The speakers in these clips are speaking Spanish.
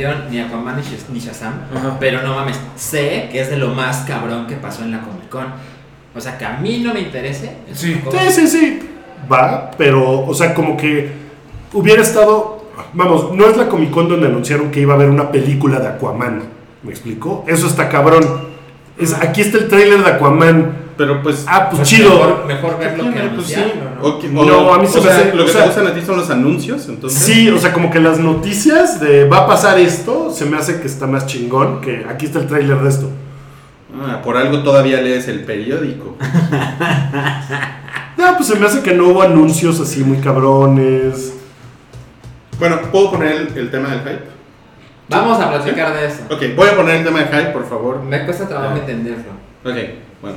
metieron ni Aquaman ni Shaz- ni Shazam. Ajá. Pero no mames, sé que es de lo más cabrón que pasó en la Comic Con. O sea, que a mí no me interese. Sí, sí, sí. Va, pero, o sea, como que hubiera estado. Vamos, no es la Comic Con donde anunciaron que iba a haber una película de Aquaman. ¿Me explico? Eso está cabrón. Es, aquí está el tráiler de Aquaman. Pero pues. Ah, pues Pues chido. Mejor, mejor verlo que Pues sí. ¿no? O a mí se o me sea, hace- Lo o que sea- te gustan a ti son los anuncios, entonces. Sí, o sea, como que las noticias de va a pasar esto, se me hace que está más chingón que aquí está el tráiler de esto. Ah, por algo todavía lees el periódico. No, pues se me hace que no hubo anuncios así muy cabrones. Bueno, ¿puedo poner el, el tema del hype? Vamos a platicar de eso. Ok, voy a poner el tema del hype, por favor. Me cuesta trabajo Ah. entenderlo. Ok, bueno,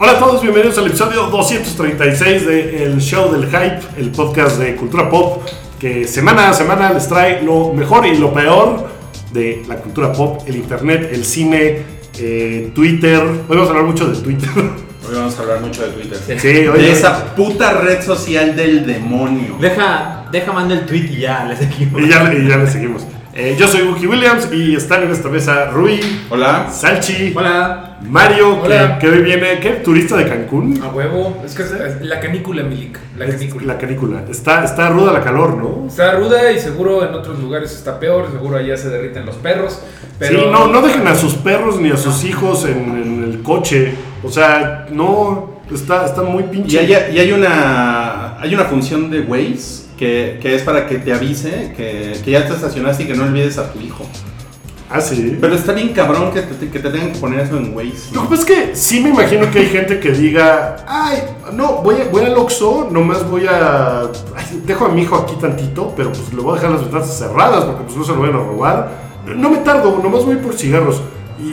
Hola a todos, bienvenidos al episodio 236 de El Show del Hype, el podcast de cultura pop que semana a semana les trae lo mejor y lo peor de la cultura pop, el internet, el cine, eh, Twitter. Hoy vamos a hablar mucho de Twitter. Hoy vamos a hablar mucho de Twitter. Sí. Sí, oye, De esa puta red social del demonio. Deja, deja mando el tweet y ya, les seguimos. y ya, y ya le seguimos. Eh, yo soy Wookie Williams y están en esta mesa Rui, Hola. Salchi, Hola. Mario, que, Hola. que hoy viene, ¿qué? ¿Turista de Cancún? A huevo. Es que es, es la canícula, Milik. La Es canícula. La canícula. Está, está ruda la calor, ¿no? Está ruda y seguro en otros lugares está peor. Seguro allá se derriten los perros. Pero Sí, no, no dejen a sus perros ni a sus hijos en, en el coche. O sea, no, está, está muy Y pinche. hay, y hay una hay una función de Waze que, que es para que te avise que, que ya te estacionaste y que no olvides a tu hijo. Ah, sí. Pero está bien cabrón que te, que te tengan que poner eso en Waze. Lo que pasa es que sí me imagino que hay gente que diga, ay, no, voy, a- voy al Oxxo, nomás voy a... ay, dejo a mi hijo aquí tantito, pero pues le voy a dejar las ventanas cerradas porque pues no se lo vayan a robar. No me tardo, nomás voy por cigarros.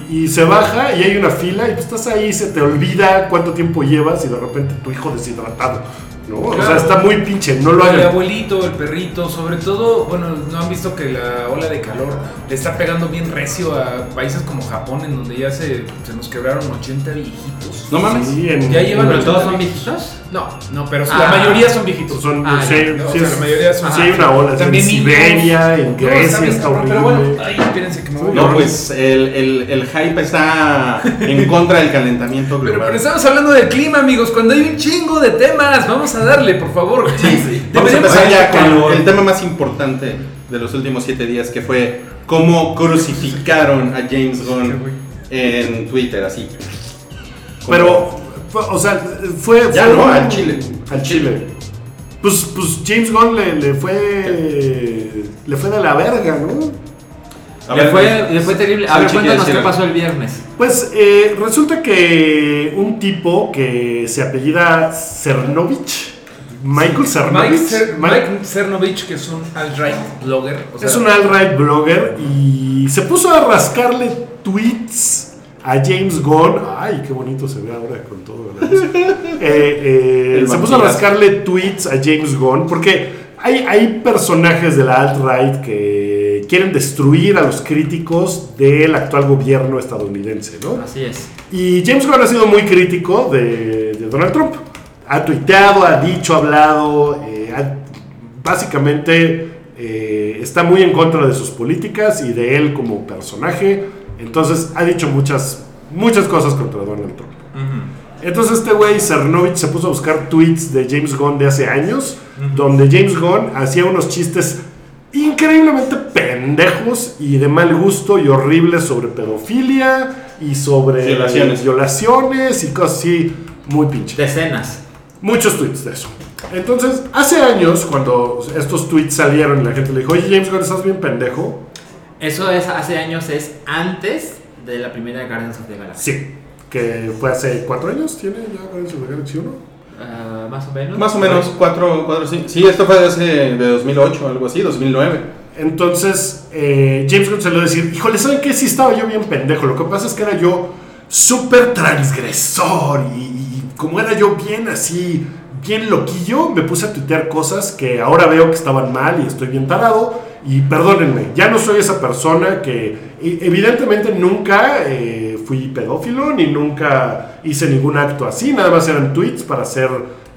Y, y se baja y hay una fila y pues estás ahí, se te olvida cuánto tiempo llevas y de repente tu hijo deshidratado. ¿No? O sea, está muy pinche, no lo El hagan. abuelito, el perrito, sobre todo, bueno, no han visto que la ola de calor le está pegando bien recio a países como Japón, en donde ya se, se nos quebraron 80 viejitos. No mames. Sí, en- Ya llevan ¿Pero 80 todos son viejitos. No, no, pero Ah. la mayoría son viejitos. Son, Ah, sí, no, sí o sea, es- la mayoría son- sí hay una ola, sí, en También niños. Siberia, en Grecia, está horrible. Pero bueno, ay, espérense que me voy. No, pues el, el, el hype está en contra del calentamiento Pero, global. pero estamos hablando del clima, amigos. Cuando hay un chingo de temas, vamos a darle, por favor. Sí, sí. Vamos a empezar ya con el tema más importante de los últimos siete días, que fue cómo crucificaron a James Gunn en Twitter, así. Pero, o sea, fue. Ya fue no, un- al Chile. Al Chile. Pues, pues James Gunn le, le fue. Le fue de la verga, ¿no? A le, ver, fue, le fue terrible. A ver, cuéntanos qué pasó el viernes. Pues eh, resulta que un tipo que se apellida Cernovich, Michael Cernovich, Cer- Mike- Mike Cernovich, que es un alt-right blogger. o sea, es un alt-right blogger y se puso a rascarle tweets a James Gunn. Ay, qué bonito se ve ahora con todo. Eh, eh, se puso a rascarle tweets a James Gunn porque hay, hay personajes de la alt-right que quieren destruir a los críticos del actual gobierno estadounidense, ¿no? Así es. Y James Gunn ha sido muy crítico de, de Donald Trump. Ha tuiteado, ha dicho, ha hablado, eh, ha- básicamente eh, está muy en contra de sus políticas y de él como personaje. Entonces ha dicho muchas, muchas cosas contra Donald Trump. Entonces este güey Cernovich se puso a buscar tweets de James Gunn de hace años, donde James Gunn hacía unos chistes increíblemente pendejos y de mal gusto y horribles sobre pedofilia y sobre Violaciones. violaciones y cosas así muy pinches. Decenas. Muchos tweets de eso. Entonces, hace años, cuando estos tweets salieron y la gente le dijo, oye James Gunn, estás bien pendejo. Eso es hace años, es antes de la primera Guardians of the Galaxy. Sí, que fue hace cuatro años, ¿tiene ya Guardians of the Galaxy 1? Ah, más o menos. Más o menos, 4, 4, 5. Sí, esto fue de, hace, de 2008, algo así, 2009. Entonces, eh, James Gunn se lo decir, híjole, ¿saben qué? Sí estaba yo bien pendejo. Lo que pasa es que era yo súper transgresor y, y como era yo bien así, bien loquillo, me puse a tuitear cosas que ahora veo que estaban mal y estoy bien tarado. Y perdónenme, ya no soy esa persona que evidentemente nunca eh, fui pedófilo ni nunca hice ningún acto así, nada más eran tweets para ser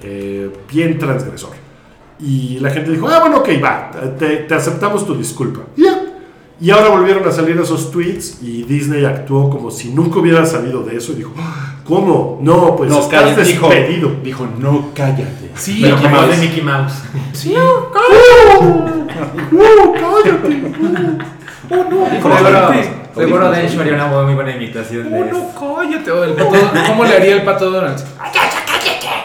eh, bien transgresor. Y la gente dijo, ah, bueno, ok, va, te, te aceptamos tu disculpa. Y ya. Y ahora volvieron a salir esos tweets y Disney actuó como si nunca hubiera salido de eso y dijo, "Ah, ¿cómo? No, pues no, estás cállate, dijo, despedido. dijo, no, cállate. Sí, Pero Mickey como Mouse. de Mickey Mouse. Sí. ¡Uh, cállate! Oh, no, cállate. seguro de hecho haría una muy buena imitación de Oh, eso. no, cállate. Oh, el pato- ¿Cómo le haría el pato Donald?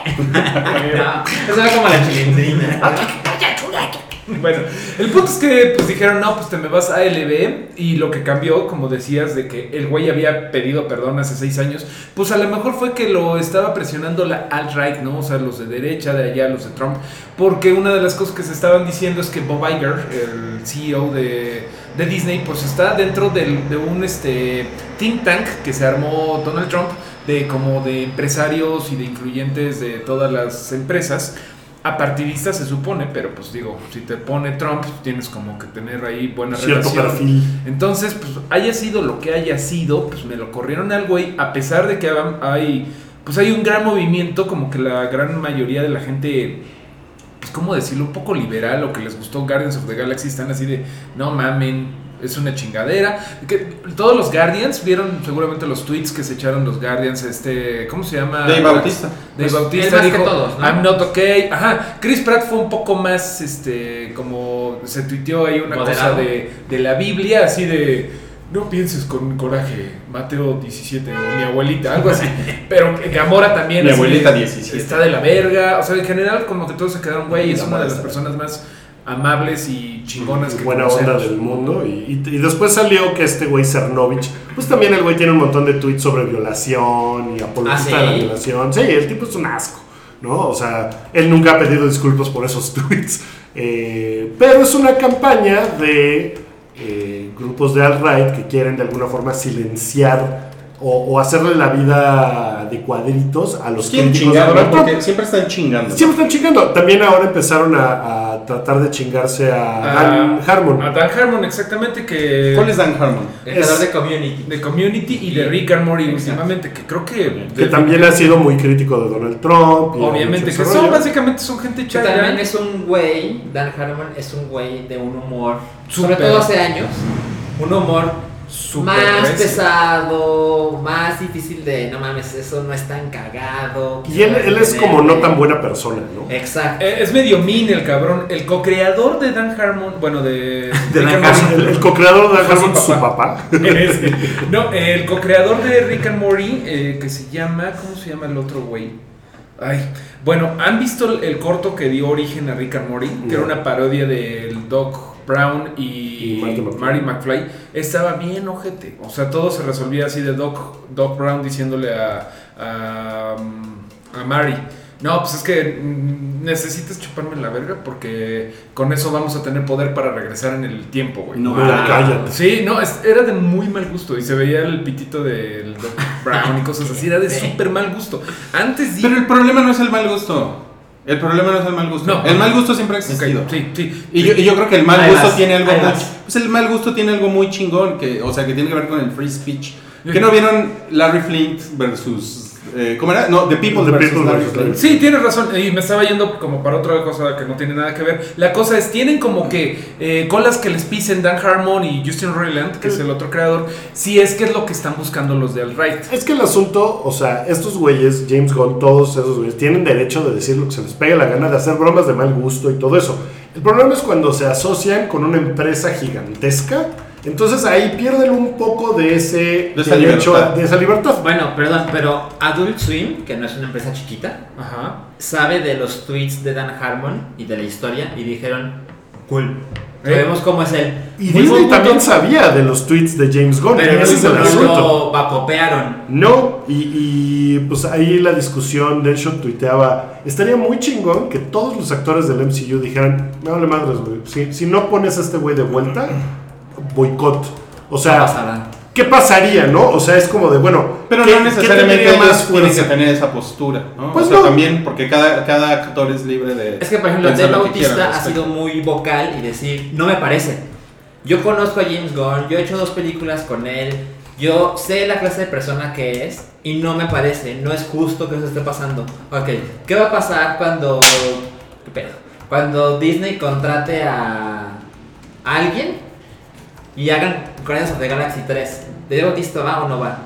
Eso era como la chilindrina. Bueno, el punto es que pues dijeron, no, pues te me vas a LB y lo que cambió, como decías, de que el güey había pedido perdón hace seis años, pues a lo mejor fue que lo estaba presionando la alt-right, ¿no? O sea, los de derecha, de allá, los de Trump, porque una de las cosas que se estaban diciendo es que Bob Iger, el CEO de, de Disney, pues está dentro del- de un este, think tank que se armó Donald Trump, de como de empresarios y de influyentes de todas las empresas apartidista se supone, pero pues digo, si te pone Trump, tienes como que tener ahí buena Cierto relación. perfil. Entonces, pues haya sido lo que haya sido, pues me lo corrieron al güey, a pesar de que hay, pues hay un gran movimiento, como que la gran mayoría de la gente, pues cómo decirlo, un poco liberal o que les gustó Guardians of the Galaxy, están así de, no mamen, es una chingadera. Que todos los Guardians vieron seguramente los tweets que se echaron los Guardians, este, ¿cómo se llama? Dave Bautista. Dave Pues, Bautista que dijo, todos, ¿no? I'm not okay. Ajá, Chris Pratt fue un poco más, este, como se tuiteó ahí una Moderado. cosa de, de la Biblia, así de, no pienses con coraje, Mateo 17, o mi abuelita, algo así. Pero Gamora también Mi abuelita de, 17. está de la verga. O sea, en general, como que todos se quedaron, güey, es una de las personas más amables y chingonas que buena onda del mundo. Y, y- y después salió que este güey Cernovich, pues también el güey tiene un montón de tweets sobre violación y apologista ¿Ah, de la violación. Sí, el tipo es un asco, ¿no? O sea, él nunca ha pedido disculpas por esos tweets. Eh, pero es una campaña de eh, grupos de alt-right que quieren de alguna forma silenciar o, o hacerle la vida de cuadritos a los ¿Quién críticos de chingado? Donald Trump. Porque siempre están chingando. Siempre están chingando. También ahora empezaron a, a tratar de chingarse a Dan Ah, Harmon. A Dan Harmon, exactamente, que... ¿Cuál es Dan Harmon? El creador Es- de Community. De Community y de Rick and Morty últimamente, que creo que... que también ha sido muy crítico de Donald Trump. y Obviamente, que son rollo. básicamente son gente Que chaya. también es un güey, Dan Harmon es un güey de un humor, Súper. sobre todo hace años, un humor Súper más recio. pesado, más difícil de, no mames, eso no es tan cagado. Y él, él es como no tan buena persona, ¿no? Exacto. Eh, Es medio mean el cabrón. El co-creador de Dan Harmon, bueno, de. Dan Rick and Harmon. El, el co-creador de Dan su Harmon, su papá. papá. Ese. no, el co-creador de Rick and Morty, eh, que se llama. ¿Cómo se llama el otro güey? Ay. Bueno, ¿han visto el, el corto que dio origen a Rick and Morty? Que era una parodia del Doc Brown y, Y Marty McFly. Marty McFly. Estaba bien ojete. O sea, todo se resolvía así de Doc, Doc Brown diciéndole a, a, mm, a Mary. No, pues es que necesitas chuparme la verga porque con eso vamos a tener poder para regresar en el tiempo, güey. No, Ah, cállate. Sí, no, es- era de muy mal gusto y se veía el pitito del Doc Brown y cosas así, era de súper mal gusto. Antes Pero el problema no es el mal gusto. El problema no es el mal gusto. No. el mal gusto siempre ha existido. sí, sí. Y yo, y yo creo que el mal gusto tiene algo muy, pues el mal gusto tiene algo muy chingón que o sea que tiene que ver con el free speech que no vieron Larry Flint versus eh, ¿cómo era? no The People The versus People Larry versus Flint Larry Sí, tienes razón. Y me estaba yendo como para otra cosa que no tiene nada que ver. La cosa es, tienen como que eh, colas que les pisen Dan Harmon y Justin Roiland, que es el otro creador, si es que es lo que están buscando los de alt-right. Es que el asunto, o sea, estos güeyes, James Gunn, todos esos güeyes, tienen derecho de decir lo que se les pegue la gana, de hacer bromas de mal gusto y todo eso. El problema es cuando se asocian con una empresa gigantesca, entonces ahí pierden un poco de ese De esa derecho, libertad. de esa libertad. Bueno, perdón, pero Adult Swim, que no es una empresa chiquita, Ajá. sabe de los tweets de Dan Harmon y de la historia y dijeron, cool, Sabemos cómo es él. Y Disney punto, también sabía de los tweets de James Gunn. Pero ese es el no asunto. lo vacopearon. No, y, y, pues ahí la discusión, Deadshot tuiteaba, estaría muy chingón que todos los actores del MCU dijeran, me vale madres, güey, si, si no pones a este güey de vuelta, boicot. O sea, pasará. ¿qué pasaría, no? O sea, es como de, bueno, Pero ¿qué- no necesariamente ellos tienen que tener esa postura, ¿no? Pues o sea, no. también, porque cada, cada actor es libre de. Es que, por ejemplo, Dave Bautista ha sido muy vocal y decir, no me parece. Yo conozco a James Gunn, yo he hecho dos películas con él, yo sé la clase de persona que es y no me parece, no es justo que eso esté pasando. Ok, ¿qué va a pasar cuando... ¿Qué pedo? Cuando Disney contrate a alguien y hagan Guardians of the Galaxy 3? ¿Dave Bautista va o no va?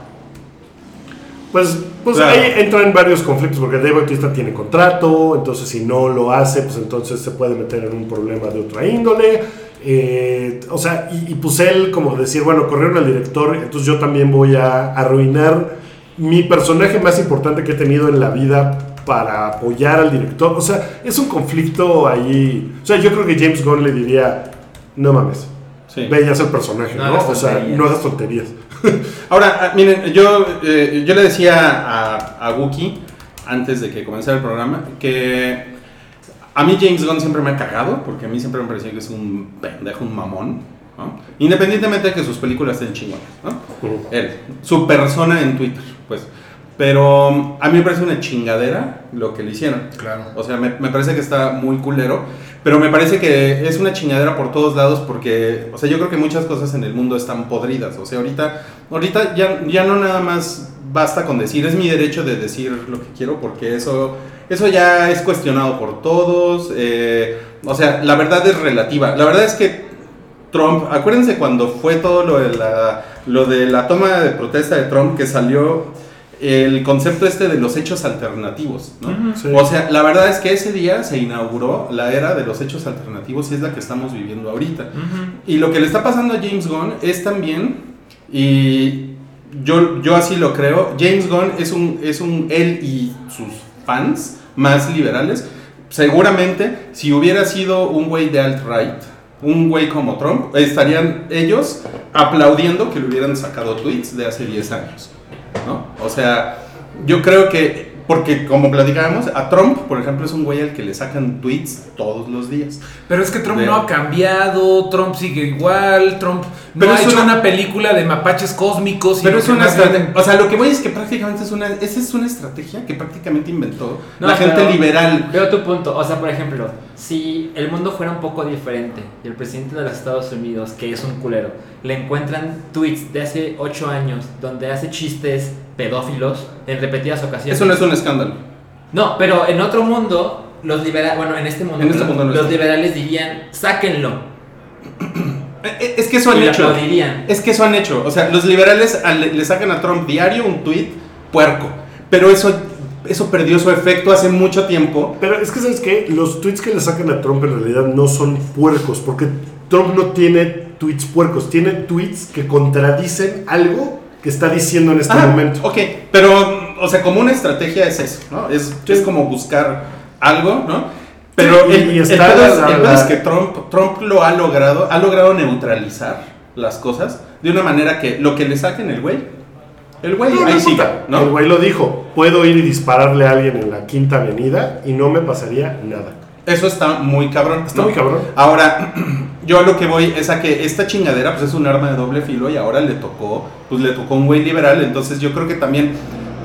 Pues, pues Claro. ahí entran varios conflictos porque Dave Bautista tiene contrato, entonces si no lo hace, pues entonces se puede meter en un problema de otra índole. eh, o sea, y, y pues él como decir, bueno, corrieron al director, entonces yo también voy a arruinar mi personaje más importante que he tenido en la vida para apoyar al director. O sea, es un conflicto ahí. O sea, yo creo que James Gunn le diría, no mames, Sí. ve y haz el personaje, No ¿no? O sea, no hagas tonterías. Ahora, ah, miren, yo, eh, yo le decía a, a Wookie antes de que comenzara el programa que a mí James Gunn siempre me ha cagado, porque a mí siempre me pareció que es un pendejo, un mamón, ¿no? Independientemente de que sus películas estén chingonas, ¿no? Él, su persona en Twitter, pues. Pero a mí me parece una chingadera lo que le hicieron. Claro. O sea, me, me parece que está muy culero, pero me parece que es una chingadera por todos lados porque, o sea, yo creo que muchas cosas en el mundo están podridas. O sea, ahorita, ahorita ya, ya no nada más basta con decir, es mi derecho de decir lo que quiero porque eso, eso ya es cuestionado por todos. eh, o sea, la verdad es relativa. La verdad es que Trump, acuérdense cuando fue todo lo de la, lo de la toma de protesta de Trump que salió el concepto este de los hechos alternativos, ¿no? Sí. O sea, la verdad es que ese día se inauguró la era de los hechos alternativos y es la que estamos viviendo ahorita. Y lo que le está pasando a James Gunn es también, y yo, yo así lo creo, James Gunn es un, es un, él y sus fans más liberales, seguramente si hubiera sido un güey de alt-right, un güey como Trump, estarían ellos aplaudiendo que le hubieran sacado tweets de hace 10 años. ¿No? O sea, yo creo que, porque como platicábamos, a Trump, por ejemplo, es un güey al que le sacan tweets todos los días. Pero es que Trump De- no ha cambiado, Trump sigue igual, Trump no Pero ha es hecho una- una... película de mapaches cósmicos. Pero es una estrategia, o sea, lo que voy es que prácticamente es una, esa es una estrategia que prácticamente inventó No, la gente pero liberal. Veo tu punto. O sea, por ejemplo, si el mundo fuera un poco diferente y el presidente de los Estados Unidos, que es un culero, le encuentran tweets de hace 8 años donde hace chistes pedófilos en repetidas ocasiones. Eso no es un escándalo. No, pero en otro mundo, los liberales, bueno, en este mundo, En este mundo no los liberales dirían, sáquenlo. Eh, eh, Es que eso han y hecho. aplaudirían. Es que eso han hecho. O sea, los liberales al- le, le sacan a Trump diario un tweet puerco. Pero eso, eso perdió su efecto hace mucho tiempo. Pero es que, ¿sabes qué? Los tweets que le sacan a Trump en realidad no son puercos, porque Trump no tiene tweets puercos, tiene tweets que contradicen algo que está diciendo en este Ah, momento. Ok, pero, o sea, como una estrategia es eso, ¿no? Es, es como buscar algo, ¿no? Pero Sí, el, y el pedo la- el pedo es que Trump, Trump lo ha logrado, ha logrado neutralizar las cosas de una manera que lo que le saquen el güey, el güey No, no ahí importa. siga, ¿no? El güey lo dijo, puedo ir y dispararle a alguien en la quinta avenida y no me pasaría nada. Eso está muy cabrón. Está ¿no? muy cabrón. Ahora, yo lo que voy es a que esta chingadera pues es un arma de doble filo y ahora le tocó, pues le tocó un güey liberal, entonces yo creo que también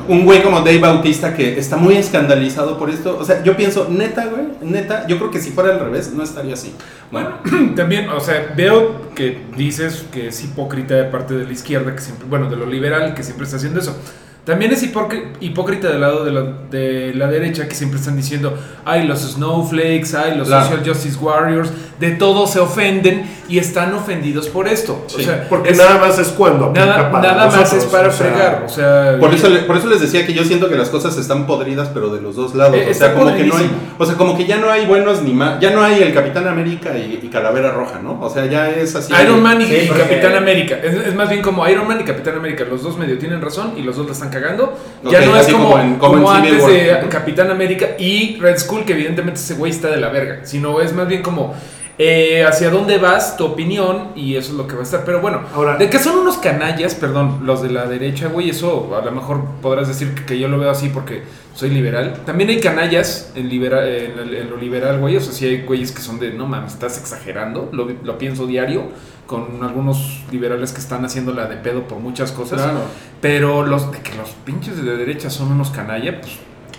un güey como Dave Bautista que está muy escandalizado por esto, o sea, yo pienso, neta, güey, neta, yo creo que si fuera al revés no estaría así. Bueno, También, o sea, veo que dices que es hipócrita de parte de la izquierda, que siempre, bueno, de lo liberal, que siempre está haciendo eso. También es hipócri- hipócrita del lado de la, de la derecha, que siempre están diciendo, ay, los snowflakes, ay, los Claro. social justice warriors, de todo se ofenden y están ofendidos por esto. Sí, o sea, Porque es- nada más es cuando aplica nada, para nada más es para o sea, fregar. O sea, por eso, le- por eso les decía que yo siento que las cosas están podridas, pero de los dos lados. Eh, o sea, como que no hay, o sea, como que ya no hay buenos ni más, ya no hay el Capitán América y, y Calavera Roja, ¿no? O sea, ya es así. Iron Man y, Sí, y porque- Capitán América. Es, es más bien como Iron Man y Capitán América. Los dos medio tienen razón y los dos la están cagando. Ya no es como, como en- como como en antes de Capitán América y Red Skull, que evidentemente ese güey está de la verga. Sino es más bien como eh, hacia dónde vas, tu opinión, y eso es lo que va a estar. Pero bueno, Ahora- de que son unos canallas, perdón, los de la derecha, güey, eso a lo mejor podrás decir que, que yo lo veo así porque soy liberal. También hay canallas en, libera- en, en lo liberal, güey, o sea, sí hay güeyes que son de, no mames, estás exagerando, lo, lo pienso diario, con algunos liberales que están haciendo la de pedo por muchas cosas. Claro. Pero los de que los pinches de derecha son unos canallas, pues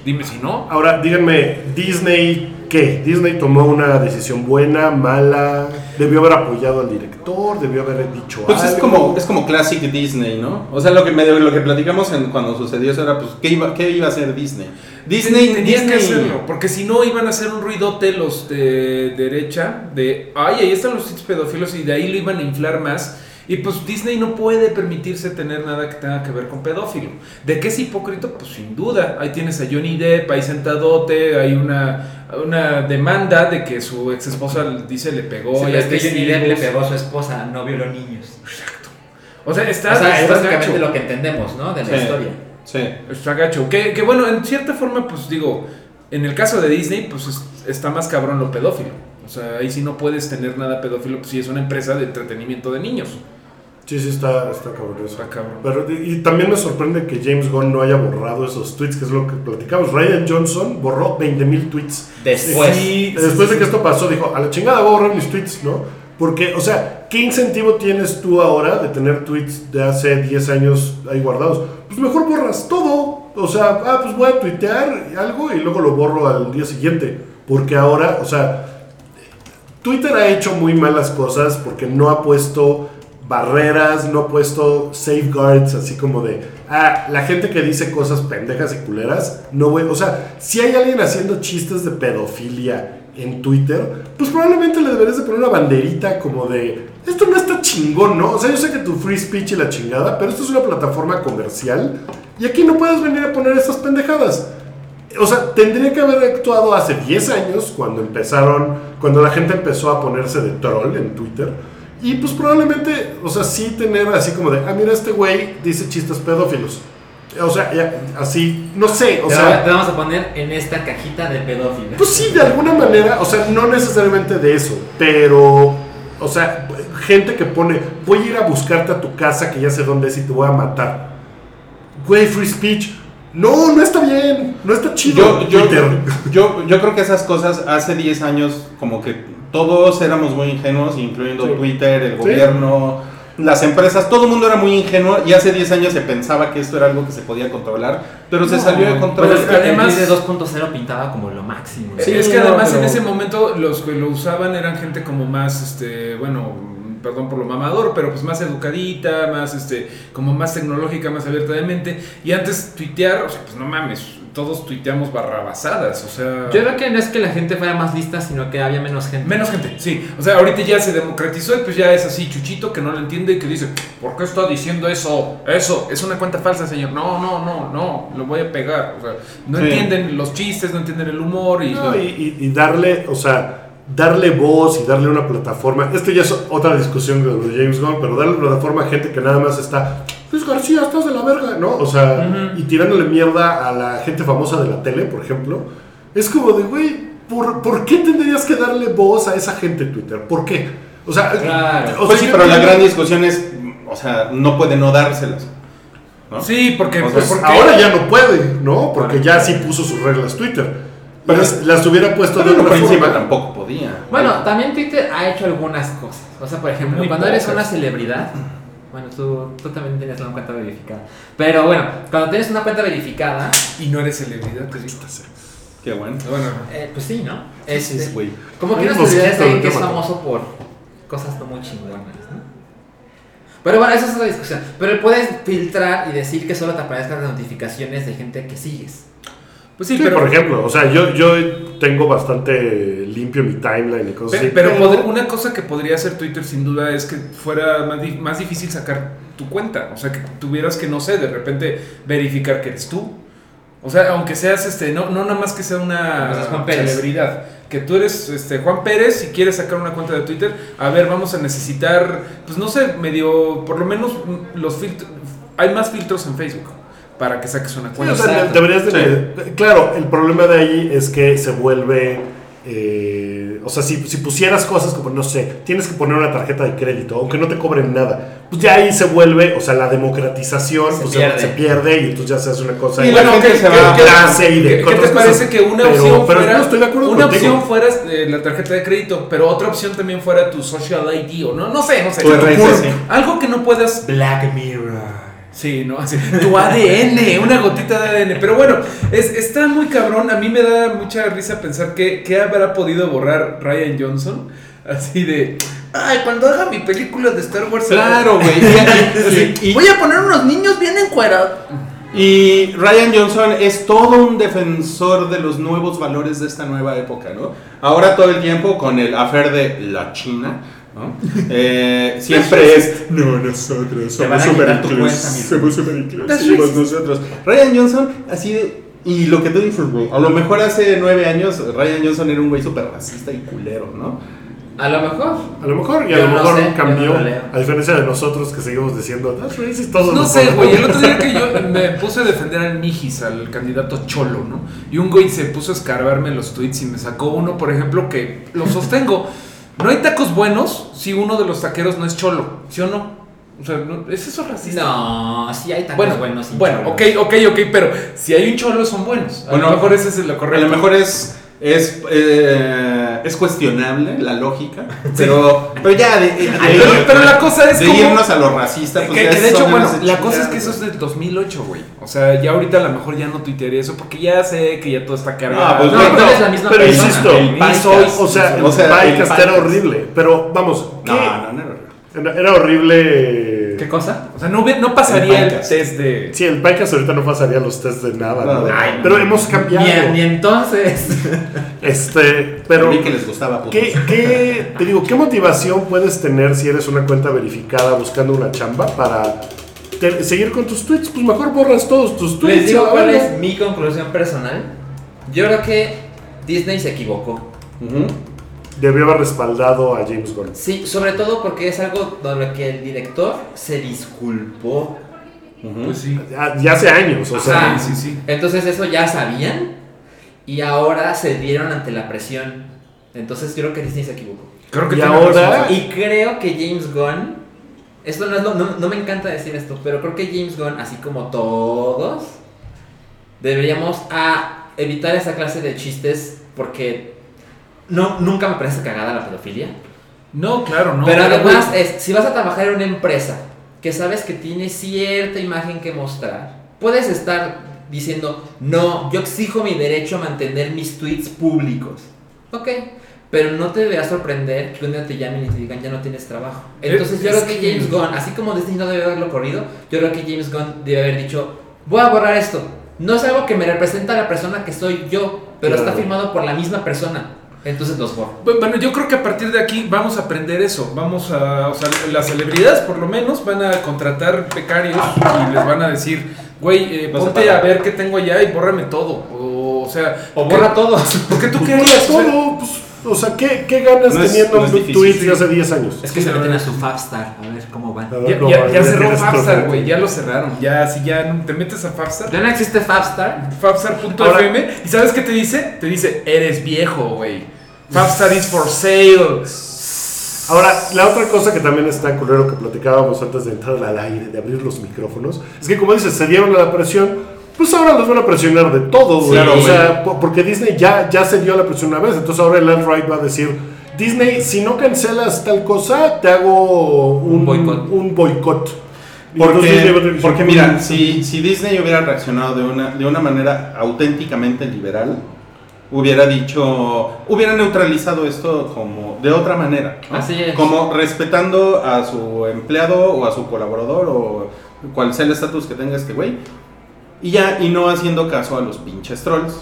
dime si no. Ahora, díganme, Disney, ¿qué? ¿Disney tomó una decisión buena, mala? ¿Debió haber apoyado al director? ¿Debió haber dicho Pues es algo? como, es como Classic Disney, ¿no? O sea, lo que, medio, lo que platicamos en, cuando sucedió eso era, pues, ¿qué iba, qué iba a hacer Disney? Disney, Tenían que Disney- hacerlo, porque si no iban a hacer un ruidote los de derecha, de, ay, ahí están los sitios pedófilos y de ahí lo iban a inflar más. Y pues Disney no puede permitirse tener nada que tenga que ver con pedófilo. ¿De qué es hipócrita? Pues sin duda. Ahí tienes a Johnny Depp, ahí sentadote, hay una, una demanda de que su ex esposa dice le pegó. Sí, y es que Johnny Depp le pegó a su esposa, no violó niños. O sea, está, o sea, es está básicamente gacho. lo que entendemos, ¿no? De la Sí. historia. Sí. Está gacho. Que, que bueno, en cierta forma, pues digo, en el caso de Disney, pues es- está más cabrón lo pedófilo. O sea, ahí sí no puedes tener nada pedófilo, pues sí es una empresa de entretenimiento de niños. Sí, sí, está, está cabrón eso. Está cabrón. Pero, y, y también me sorprende que James Gunn no haya borrado esos tweets, que es lo que platicamos. Ryan Johnson borró 20.000 tweets. Después. Sí, después de que esto pasó, dijo, a la chingada voy a borrar mis tweets, ¿no? Porque, o sea, ¿qué incentivo tienes tú ahora de tener tweets de hace 10 años ahí guardados? Pues mejor borras todo. O sea, ah, pues voy a tuitear algo y luego lo borro al día siguiente. Porque ahora, o sea, Twitter ha hecho muy malas cosas porque no ha puesto barreras, no ha puesto safeguards, así como de, ah, la gente que dice cosas pendejas y culeras, no voy, o sea, si hay alguien haciendo chistes de pedofilia en Twitter, pues probablemente le deberías de poner una banderita como de, esto no está chingón, ¿no? O sea, yo sé que tu free speech y la chingada, pero esto es una plataforma comercial y aquí no puedes venir a poner estas pendejadas. O sea, tendría que haber actuado hace 10 años cuando empezaron, cuando la gente empezó a ponerse de troll en Twitter. Y pues probablemente, o sea, sí tener así como de, ah, mira, este güey dice chistes pedófilos. O sea, ya, así, no sé, o te, sea, te vamos a poner en esta cajita de pedófilo. pues sí, de alguna manera, o sea, no necesariamente de eso, pero, o sea, gente que pone, voy a ir a buscarte a tu casa que ya sé dónde es y te voy a matar. Güey, free speech. No, no está bien, no está chido. Yo, yo, Twitter. yo, yo creo que esas cosas hace 10 años como que todos éramos muy ingenuos, incluyendo Sí. Twitter, el Sí. gobierno, las empresas, todo el mundo era muy ingenuo y hace 10 años se pensaba que esto era algo que se podía controlar, pero se salió de Pues control. es que Además- el de 2.0 pintaba como lo máximo. Sí, Sí, es que no, además en ese momento los que lo usaban eran gente como más, este, bueno, perdón por lo mamador, pero pues más educadita, más, este, como más tecnológica, más abierta de mente. Y antes tuitear, o sea, pues no mames, todos tuiteamos barrabasadas, o sea... Yo creo que no es que la gente fuera más lista, sino que había menos gente. Menos gente, sí. O sea, ahorita ya se democratizó y pues ya es así, Chuchito, que no lo entiende y que dice, ¿por qué está diciendo eso? Eso, es una cuenta falsa, señor. No, no, no, no, lo voy a pegar. O sea, no Sí. entienden los chistes, no entienden el humor y... No, y, y- y darle, o sea, darle voz y darle una plataforma. Esto ya es otra discusión de James Gunn, pero darle plataforma a gente que nada más está, Luis García, estás de la verga, ¿no? O sea, y tirándole mierda a la gente famosa de la tele, por ejemplo. Es como de, güey, ¿por, ¿por qué tendrías que darle voz a esa gente en Twitter? ¿Por qué? O sea, Claro. o pues sea, sí, yo pero la gran discusión es, o sea, no puede no dárselas. ¿no? Sí, porque... O sea, pues, Pues porque- ahora ya no puede, ¿no? Porque ya sí puso sus reglas Twitter. Pero las, las hubiera puesto Pero de otra forma. tampoco podía. Bueno, también Twitter ha hecho algunas cosas. O sea, por ejemplo, Muy cuando eres una celebridad, bueno, tú, tú también tienes una cuenta verificada. Pero bueno, cuando tienes una cuenta verificada, Y no eres celebridad, te digo. Qué bueno. Bueno, eh, pues sí, ¿no? Sí, sí, Este, güey. Como que Un una celebridad es que es famoso por cosas no muy chingonas, ¿no? Pero bueno, esa es otra discusión. Pero puedes filtrar y decir que solo te aparezcan las notificaciones de gente que sigues. Pues sí, Sí, pero... por ejemplo, o sea, yo, yo tengo bastante limpio mi timeline y cosas Pe- así. Pero, poder- una cosa que podría hacer Twitter sin duda es que fuera más, más difícil sacar tu cuenta. O sea, que tuvieras que, no sé, de repente verificar que eres tú. O sea, aunque seas, este, no, no nada más que sea una Pues es Juan Pérez. celebridad. Que tú eres este, Juan Pérez y quieres sacar una cuenta de Twitter. A ver, vamos a necesitar, pues no sé, medio, por lo menos mm, los filtros. Hay más filtros en Facebook para que saques una Sí, cuenta. o sea, deberías de... Claro, el problema de ahí es que se vuelve... eh, o sea, si, si pusieras cosas como, no sé, tienes que poner una tarjeta de crédito, aunque no te cobren nada, pues ya ahí se vuelve, o sea, la democratización Se pues, pierde. se pierde y entonces ya se hace una cosa Y de la gente de se va- clase y de ¿Qué, qué te otras cosas. parece que una Pero- opción pero fuera no estoy de acuerdo una contigo. opción fuera eh, la tarjeta de crédito, pero otra opción también fuera tu social ID o no, no sé, no sé. Tu RSS. Algo que no puedas Black Mirror. Sí, ¿no? Así, tu ADN, una gotita de ADN. Pero bueno, es, está muy cabrón. A mí me da mucha risa pensar que, que habrá podido borrar Ryan Johnson. Así de, ay, cuando haga mi película de Star Wars. Claro, güey. voy a poner unos niños bien encuerados. Y Ryan Johnson es todo un defensor de los nuevos valores de esta nueva época, ¿no? Ahora todo el tiempo con el afer de la China, ¿no? Eh, siempre es, no, nosotros somos a super somos super inclusivos nosotros. Ryan Johnson, así de, y lo que tú dices, güey, a lo mejor hace nueve años Ryan Johnson era un güey súper racista y culero, ¿no? A lo mejor. A lo mejor, y a Yo lo no mejor sé, cambió, no a diferencia de nosotros que seguimos diciendo, that's racist, todos No sé, podemos". güey. El otro día que yo me puse a defender al Mijis, al candidato Cholo, ¿no? Y un güey se puso a escarbarme los tweets y me sacó uno, por ejemplo, que lo sostengo. No hay tacos buenos si uno de los taqueros no es Cholo, ¿sí o no? O sea, ¿no? ¿es eso racista? No, sí hay tacos Bueno, buenos. sin bueno, cholo. ok, ok, ok, pero si hay un cholo son buenos. A Bueno, lo mejor ese es lo A correcto. lo mejor es es, eh, es cuestionable la lógica, pero, pero ya de, de- Pero, pero la cosa es de como... irnos a lo racista, pues que, de hecho, bueno, la cosa es que eso es del 2008, güey. O sea, ya ahorita a lo mejor ya no tuitearía eso porque ya sé que ya todo está cargado. Ah, pues, No, no, eres la misma Pero persona. insisto, soy- o sea, el O sea, era horrible, pero vamos, ¿qué? No, no, no. Era, era horrible. ¿Qué cosa? O sea, no, no pasaría El test de... Sí, el Pinecast ahorita no pasaría los test de nada, No, ¿no? de- Ay, no. pero hemos cambiado. Ni, ni entonces. Este, pero que les gustaba putos. ¿qué, qué, te digo, ¿qué motivación puedes tener si eres una cuenta verificada buscando una chamba para te- seguir con tus tweets? Pues mejor borras todos tus tweets. Les digo cuál es mi conclusión personal. Yo creo que Disney se equivocó. Ujú. Debió haber respaldado a James Gunn. Sí, sobre todo porque es algo de lo que el director se disculpó. Pues sí. Ya, ya hace años, o sea. Sí, sí. Entonces eso ya sabían y ahora se dieron ante la presión. Entonces yo creo que Disney se equivocó. Creo que Y ahora-. Y creo que James Gunn, esto no es lo, no, no me encanta decir esto, pero creo que James Gunn, así como todos, deberíamos a evitar esa clase de chistes porque no, nunca me parece cagada la pedofilia. No, claro, no. pero además es, si vas a trabajar en una empresa que sabes que tiene cierta imagen que mostrar, puedes estar diciendo, no, yo exijo mi derecho a mantener mis tweets públicos. Ok, pero no te deberá sorprender que un día te llamen y te digan, ya no tienes trabajo. Entonces yo Es creo que que- James Gunn, así como Disney no debe haberlo corrido, yo creo que James Gunn debe haber dicho, voy a borrar esto. No es algo que me representa a la persona que soy yo, pero Claro. está firmado por la misma persona. Entonces los borro. Bueno, yo creo que a partir de aquí vamos a aprender eso. Vamos a, o sea, las celebridades por lo menos van a contratar becarios y les van a decir, güey, eh, ponte a ver qué tengo allá y bórrame todo. O, o sea, O ¿qué- borra todo. Porque tú Pues? O sea, todo, pues, o sea, ¿qué, qué ganas No es- teniendo no tweets sí. de hace 10 años? Es que se meten a su Fabstar, a ver cómo van. Ver ya, cómo ya- va, ya cerró Fabstar, güey, ya lo cerraron. Ya, si ya no- te metes a Fabstar, ¿Ya no existe Fabstar? Fabstar.fm y ¿sabes qué te dice? Te dice, eres viejo, güey. Fabstar is for sale. Ahora, la otra cosa que también está culero que platicábamos antes de entrar al aire, de abrir los micrófonos, es que como dices, se dieron a la presión, pues ahora los van a presionar de todo, güey. Claro, o sea, po- porque Disney ya, ya se dio a la presión una vez, entonces ahora el alt-right va a decir, Disney, si no cancelas tal cosa, te hago un, Un boicot. Porque, porque mira, si, si Disney hubiera reaccionado de una, de una manera auténticamente liberal, hubiera dicho, hubiera neutralizado esto como de otra manera. ¿no? Así es. Como respetando a su empleado o a su colaborador o cual sea el estatus que tenga este güey. Y ya, y no haciendo caso a los pinches trolls.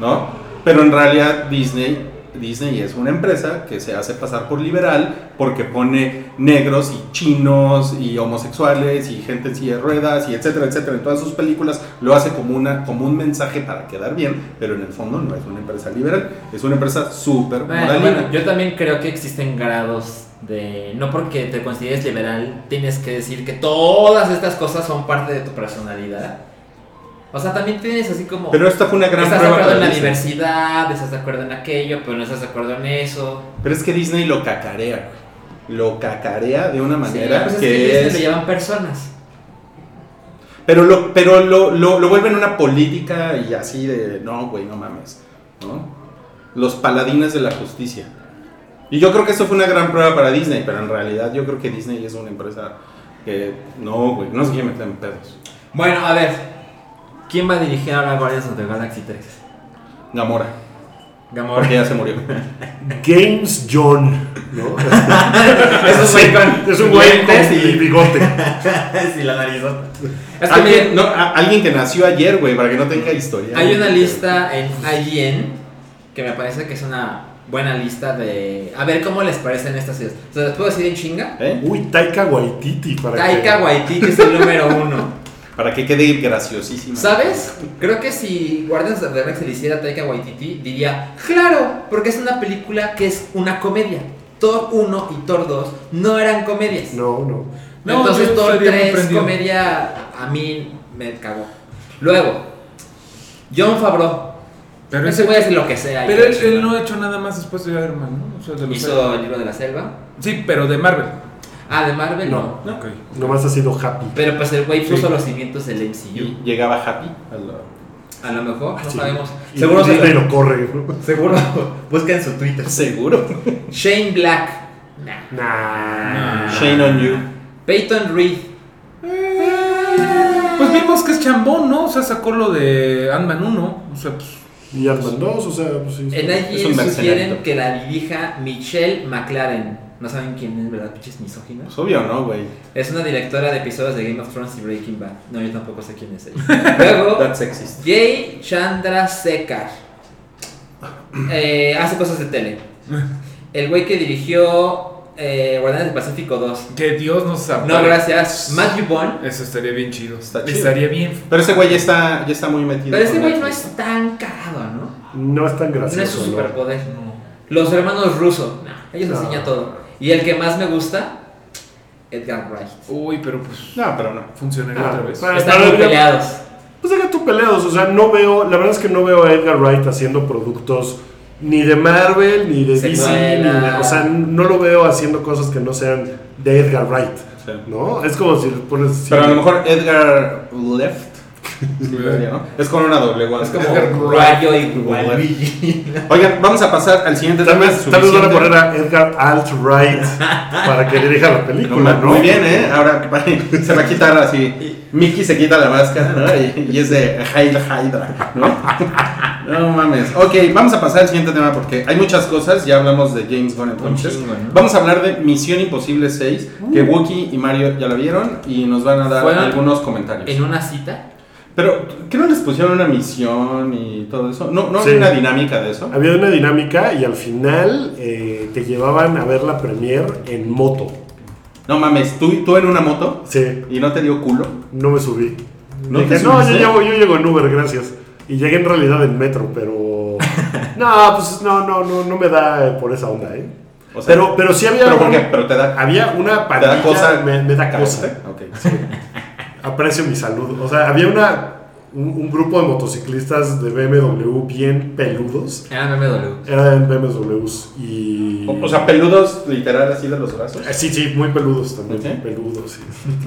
¿no? Pero en realidad Disney, Disney es una empresa que se hace pasar por liberal porque pone negros y chinos y homosexuales y gente en silla de ruedas y etcétera, etcétera. En todas sus películas lo hace como, una, como un mensaje para quedar bien, pero en el fondo no es una empresa liberal, es una empresa súper Bueno, moralina. bueno, yo también creo que existen grados de... No porque te consideres liberal, tienes que decir que todas estas cosas son parte de tu personalidad. O sea, también tienes así como. Pero esta fue una gran estás de prueba acuerdo en la Disney. diversidad, estás de acuerdo en aquello, pero no estás de acuerdo en eso. Pero es que Disney lo cacarea. güey. Lo cacarea de una Sí, manera pues es que que es. le llaman personas. Pero lo, pero lo, lo, lo vuelven una política y así de. No, güey, no mames. ¿no? Los paladines de la justicia. Y yo creo que eso fue una gran prueba para Disney, pero en realidad yo creo que Disney es una empresa que. No, güey, no se quiere meter en pedos. Bueno, a ver. ¿Quién va a dirigir ahora Guardians of the Galaxy 3? Gamora, Gamora. porque ya se murió. James John, ¿no? Es un güey con es un güey con y- bigote. sí, la narizota. Es que alguien, miren, no, a- alguien que nació ayer, güey, para que no tenga historia. hay una lista en IGN que me parece que es una buena lista de. A ver cómo les parecen estas ideas. O sea, ¿les puedo decir en chinga? ¿Eh? Uy, Taika Waititi. Para Taika que... Waititi es el número uno. Para que quede graciosísimo. ¿Sabes? Creo que si Guardians of the Galaxy le hiciera a Taika Waititi, diría, claro, porque es una película que es una comedia. Thor 1 y Thor 2 no eran comedias. No, no. No, Entonces Thor estaría muy 3, prendido. comedia, a mí me cagó. Luego, John Favreau. Pero ese ese- güey hace lo que sea. Pero él, no ha hecho nada más después de Iron Man, ¿no? O sea, de los Hizo el libro de la selva. Sí, pero de Marvel. Ah, de Marvel no. No. Ok. Nomás ha sido happy. Pero pues el güey puso Sí. los cimientos del MCU. Y llegaba Happy. a la- A lo mejor, no Sí. sabemos. Y Seguro, se lo- lo corre. ¿no? seguro busca en su Twitter. Seguro. Shane Black. Nah. Nah. Shane on you. Peyton Reed. Pues vimos que es chambón, ¿no? O sea, sacó lo de Ant-Man 1. O sea, pues. Y Ant-Man 2, o sea, pues sí. En mercenario. sugieren que la dirija Michelle McLaren. No saben quién es, ¿verdad? Pinches misóginos. Pues obvio, ¿no, güey? Es una directora de episodios de Game of Thrones y Breaking Bad. No, yo tampoco sé quién es ella. Luego. Jay Chandrasekhar. Eh, hace cosas de tele. El güey que dirigió eh, Guardianes del Pacífico 2. Que Dios nos ampare. No, gracias. Matthew Bond. Eso estaría bien chido. Está chido. Estaría bien. Pero ese güey ya está, ya está muy metido. Pero ese güey no es tan cagado, ¿no? No es tan No gracioso. es su ¿no? superpoder. No. Los hermanos Russo. Nah, ellos No. enseñan todo. Y el que más me gusta, Edgar Wright. Uy, pero pues. No, pero no. Funcionaría Ah, otra vez. para- Están para- muy peleados. Pues deja tú peleados, o sea, no veo, la verdad es que no veo a Edgar Wright haciendo productos ni de Marvel, ni de DC, ni Secuela. de, o sea, no lo veo haciendo cosas que no sean de Edgar Wright, Sí. ¿no? Es como si le pones... Pero a lo mejor Edgar Left. Sí, ¿no? Es con una doble guarda. Es como Rayo y Waluigi. Oigan, vamos a pasar al siguiente Tal tema. vez, tal vez van a poner a Edgar Alt-Right para que dirija la película, ¿no? Muy bien, ¿eh? Ahora se va a quitar así. Mickey se quita la máscara, ¿no? Y, y es de Hail Hydra, ¿no? No mames. Ok, vamos a pasar al siguiente tema porque hay muchas cosas. Ya hablamos de James Gunn entonces. chingo, ¿no? Vamos a hablar de Misión Imposible 6, que Wookie y Mario ya la vieron y nos van a dar algunos comentarios. En una cita. Pero, ¿qué no les pusieron una misión y todo eso? ¿No, no Sí. hay una dinámica de eso? Había una dinámica y al final eh, te llevaban a ver la premiere en moto. No mames, ¿tú, tú en una moto Sí, y no te dio culo. no me subí. ¿No Dije, te no, yo llego, yo llego en Uber, gracias. Y llegué en realidad en metro, pero... no, pues no, no, no, no me da por esa onda, ¿eh? O sea, pero, pero sí había... ¿Pero por un- qué? ¿Pero te da, Había una te pandilla... da cosa? Me, me da cosa. Ok. Aprecio mi salud. O sea, había una... Un, un grupo de motociclistas de BMW bien peludos. Era BMW. Eran BMWs y... O, o sea, peludos literal así de los brazos. Eh, Sí, sí, muy peludos también. Peludos, sí.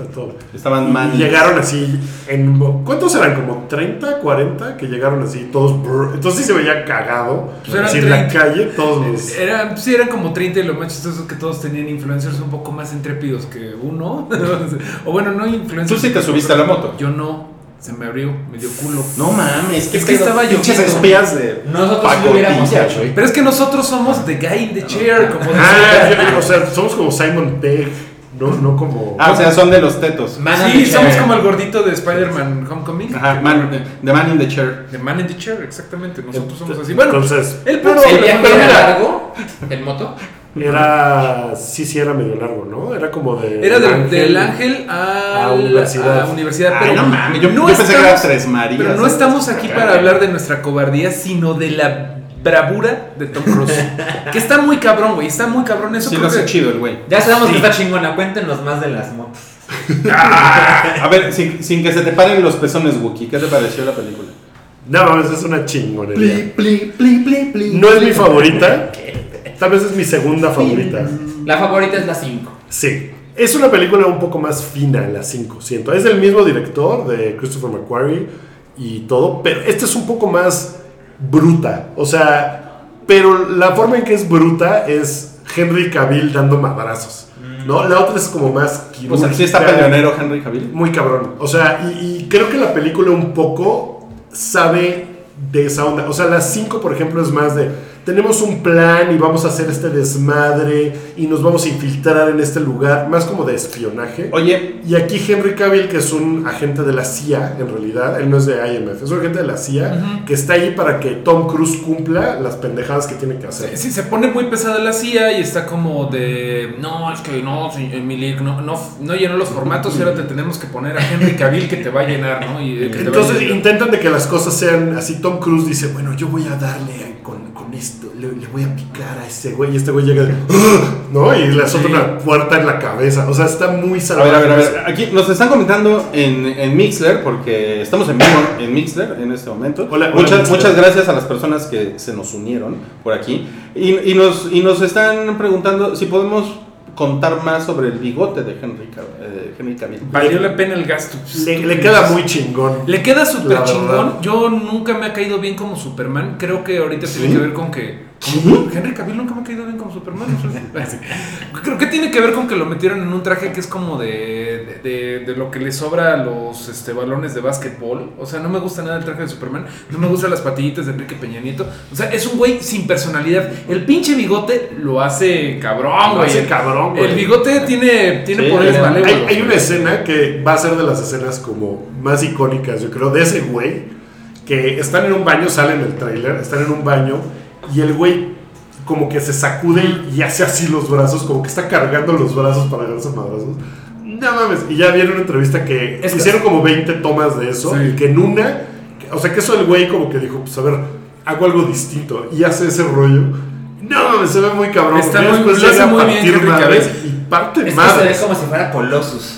todo. Estaban Y man. llegaron así en ¿cuántos eran? como 30, 40 que llegaron así todos brr. entonces sí se veía cagado Pues eran así en la 30. calle todos los Eran, sí, eran como 30 y lo más chistoso es que todos tenían influencers un poco más intrépidos que uno. o bueno, no influencers. Tú sí te subiste a la moto. Yo no. Se me abrió, me dio culo. No mames, Es que estaba Pinches lloviendo. espías de Nosotros sí lo hubiéramos hecho. güey. Pero es que nosotros somos the guy in the chair, como ah, decía. yo- o sea somos como Simon Pegg no, no como Ah, o sea, son de los tetos. Sí, somos como el gordito de Spider-Man Homecoming. Ajá, man, the man in the chair. The man in the chair, exactamente. Nosotros somos así. Bueno, entonces el pero- El viaje largo en moto. Era sí sí era medio largo no era como de Era del, Ángel. del ángel a, a universidad. a universidad, Ay, pero no mames, yo, no yo pensé que era estamos- Tres Marías. Pero no estamos aquí para hablar de nuestra cobardía, sino de la bravura de Tom Cruise. que está muy cabrón, güey. Está muy cabrón eso. Sí, creo hace que- chido el güey. Ya sabemos Sí. que está chingona. Cuéntenos más de las motos. A ver, sin, sin que se te paren los pezones, Wookie, ¿qué te pareció la película? No, mames, es una chingonería. Pli, pli, pli, pli, pli. No es mi favorita. Tal vez es mi segunda favorita. La favorita es la 5. Sí. Es una película un poco más fina, la 5, siento. Es del mismo director, de Christopher McQuarrie y todo, pero esta es un poco más bruta. O sea, pero la forma en que es bruta es Henry Cavill dando madrazos. ¿No? La otra es como más Pues así está quirúrgica. peleonero Henry Cavill. Muy cabrón. O sea, y, y creo que la película un poco sabe de esa onda. O sea, las 5, por ejemplo, es más de. Tenemos un plan y vamos a hacer este desmadre y nos vamos a infiltrar en este lugar, más como de espionaje. Oye, Y aquí Henry Cavill, que es un agente de la CIA, en realidad, él no es de IMF, es un agente de la CIA, que está ahí para que Tom Cruise cumpla las pendejadas que tiene que hacer. Sí, se pone muy pesada la CIA y está como de. No, es que no, Emily, no, no, no llenó los formatos y ahora te tenemos que poner a Henry Cavill que te va a llenar, ¿no? Y, que te va a Entonces llenar. intentan de que las cosas sean así. Tom Cruise dice, bueno, yo voy a darle con, con esto, le, le voy a picar a ese güey. Y este güey llega de, ¿no? Y le azota Sí. una puerta en la cabeza. O sea, está muy a salvaje. ver, a ver, a ver. Aquí nos están comentando en, en Mixler, porque estamos en vivo en Mixler en este momento. Hola, muchas, muchas gracias a las personas que se nos unieron por aquí. Y, y nos, y nos están preguntando si podemos contar más sobre el bigote de Henry, eh, Henry Cavill. Valió la pena el gasto. Le, le queda muy chingón. Le queda súper chingón. Yo nunca me ha caído bien como Superman. Creo que ahorita tiene que ver con que. Como- Henry Cavill nunca me ha caído bien como Superman. Creo que tiene que ver con que lo metieron en un traje que es como de, de, de- de lo que le sobra a los este, balones de básquetbol. O sea, no me gusta nada el traje de Superman. No me gustan las patillitas de Enrique Peña Nieto. O sea, es un güey sin personalidad. El pinche bigote lo hace cabrón, Lo güey. hace cabrón, güey. El bigote tiene, tiene Sí, poderes hay- malévolos. Hay, hay una escena que va a ser de las escenas como más icónicas, yo creo, de ese güey, que están en un baño, sale en el tráiler, están en un baño y el güey como que se sacude y hace así los brazos, como que está cargando los brazos para agarrarse a madrazos. No mames, y ya viene una entrevista que Es que- hicieron como 20 tomas de eso Sí. y que en una, o sea, que eso el güey como que dijo, pues a ver, hago algo distinto y hace ese rollo. No mames, se ve muy cabrón. Está muy- después lo hace llega a muy bien partir Henry madres. Y parte Es que se madres. ve como si fuera Colossus.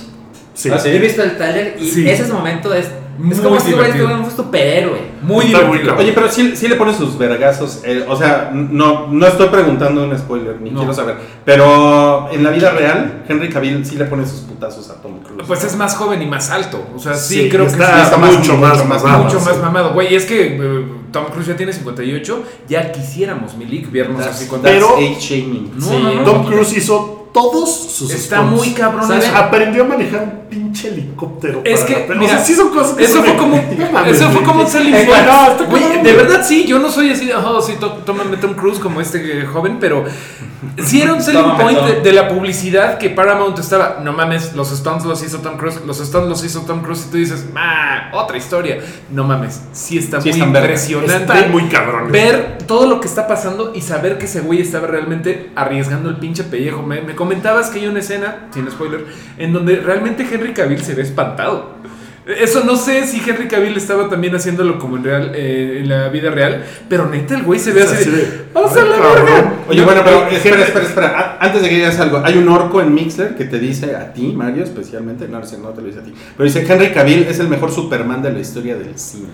Sí. Ah, sí. He visto el trailer y Sí. ese momento es. Muy es como si fuera un superhéroe. Muy Está divertido. Oye, pero sí, sí le pone sus vergazos. eh, o sea, no, no estoy preguntando un spoiler, ni No. quiero saber. Pero en la vida real, Henry Cavill sí le pone sus putazos a Tom Cruise. Pues es más joven y más alto. O sea, sí, Sí, creo está, que sí está mucho más, mucho más- mamado, mucho sí. más mamado. Güey, es que eh, Tom Cruise ya tiene 58. Ya quisiéramos, Milik, vernos That's- así con Pero- age shaming. No, Sí. no, no. Tom Cruise hizo todos sus Está muy cabrón eso. Aprendió a manejar un pinche helicóptero. Es para que, la mira, o sea, sí son cosas que Eso son fue como, eso fue como un selling Eh, point. no, está Güey, cabrón, de verdad sí, yo no soy así, de, oh, sí, tó- tómame Tom Cruise como este eh, joven, pero sí era un selling point de, la publicidad que Paramount estaba, no mames, los stunts los hizo Tom Cruise, los stunts los hizo Tom Cruise y tú dices, ah, otra historia. No mames, sí está Sí muy verga. Impresionante. Están muy cabrones. Ver todo lo que está pasando y saber que ese güey estaba realmente arriesgando el pinche pellejo. Me, me comentabas que hay una escena, sin spoiler, en donde realmente Henry Cavill se ve espantado. Eso no sé si Henry Cavill estaba también haciéndolo como en, real, eh, en la vida real, pero neta el güey se ve así así de... de, ¡Vamos a "Ay, la cabrón". verga! Oye, No, bueno, pero espera, espera, espera. Antes de que digas algo, hay un orco en Mixler que te dice a ti, Mario, especialmente. No, no te lo dice a ti. Pero dice: Henry Cavill es el mejor Superman de la historia del cine.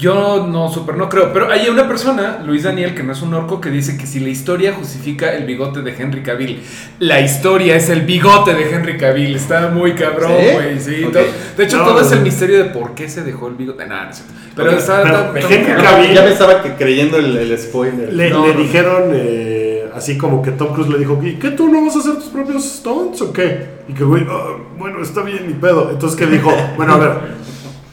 Yo no, super no creo, pero hay una persona, Luis Daniel, que no es un orco, que dice que si la historia justifica el bigote de Henry Cavill, la historia es el bigote de Henry Cavill. Está muy cabrón, güey. Sí, de hecho, No, todo es el misterio de por qué se dejó el bigote. Nah, no. Pero Ok, está. pero está- está Henry Cavill-. Ya me estaba que- creyendo el, el spoiler. Le, No, le no. dijeron eh, así como que Tom Cruise le dijo, ¿y qué tú no vas a hacer tus propios stunts o qué? Y que güey, "Ah, bueno, está bien, ni pedo. Entonces que dijo, bueno, a ver,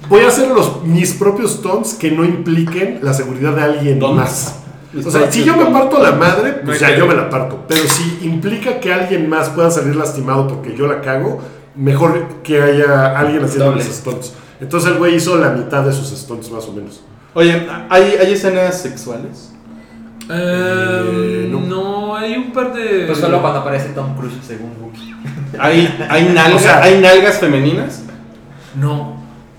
voy a hacer los, mis propios stunts que no impliquen la seguridad de alguien más. O sea, si yo me parto la madre, pues ya yo me la parto. Pero si implica que alguien más pueda salir lastimado porque yo la cago, mejor que haya alguien haciendo mis stunts. Entonces el güey hizo la mitad de sus stunts más o menos. Oye, ¿hay, ¿hay escenas sexuales? Eh, no. no. hay un par de. Pues solo cuando aparece Tom Cruise, según Wookiee. ¿Hay, hay, nalga- O sea- ¿hay nalgas femeninas? No.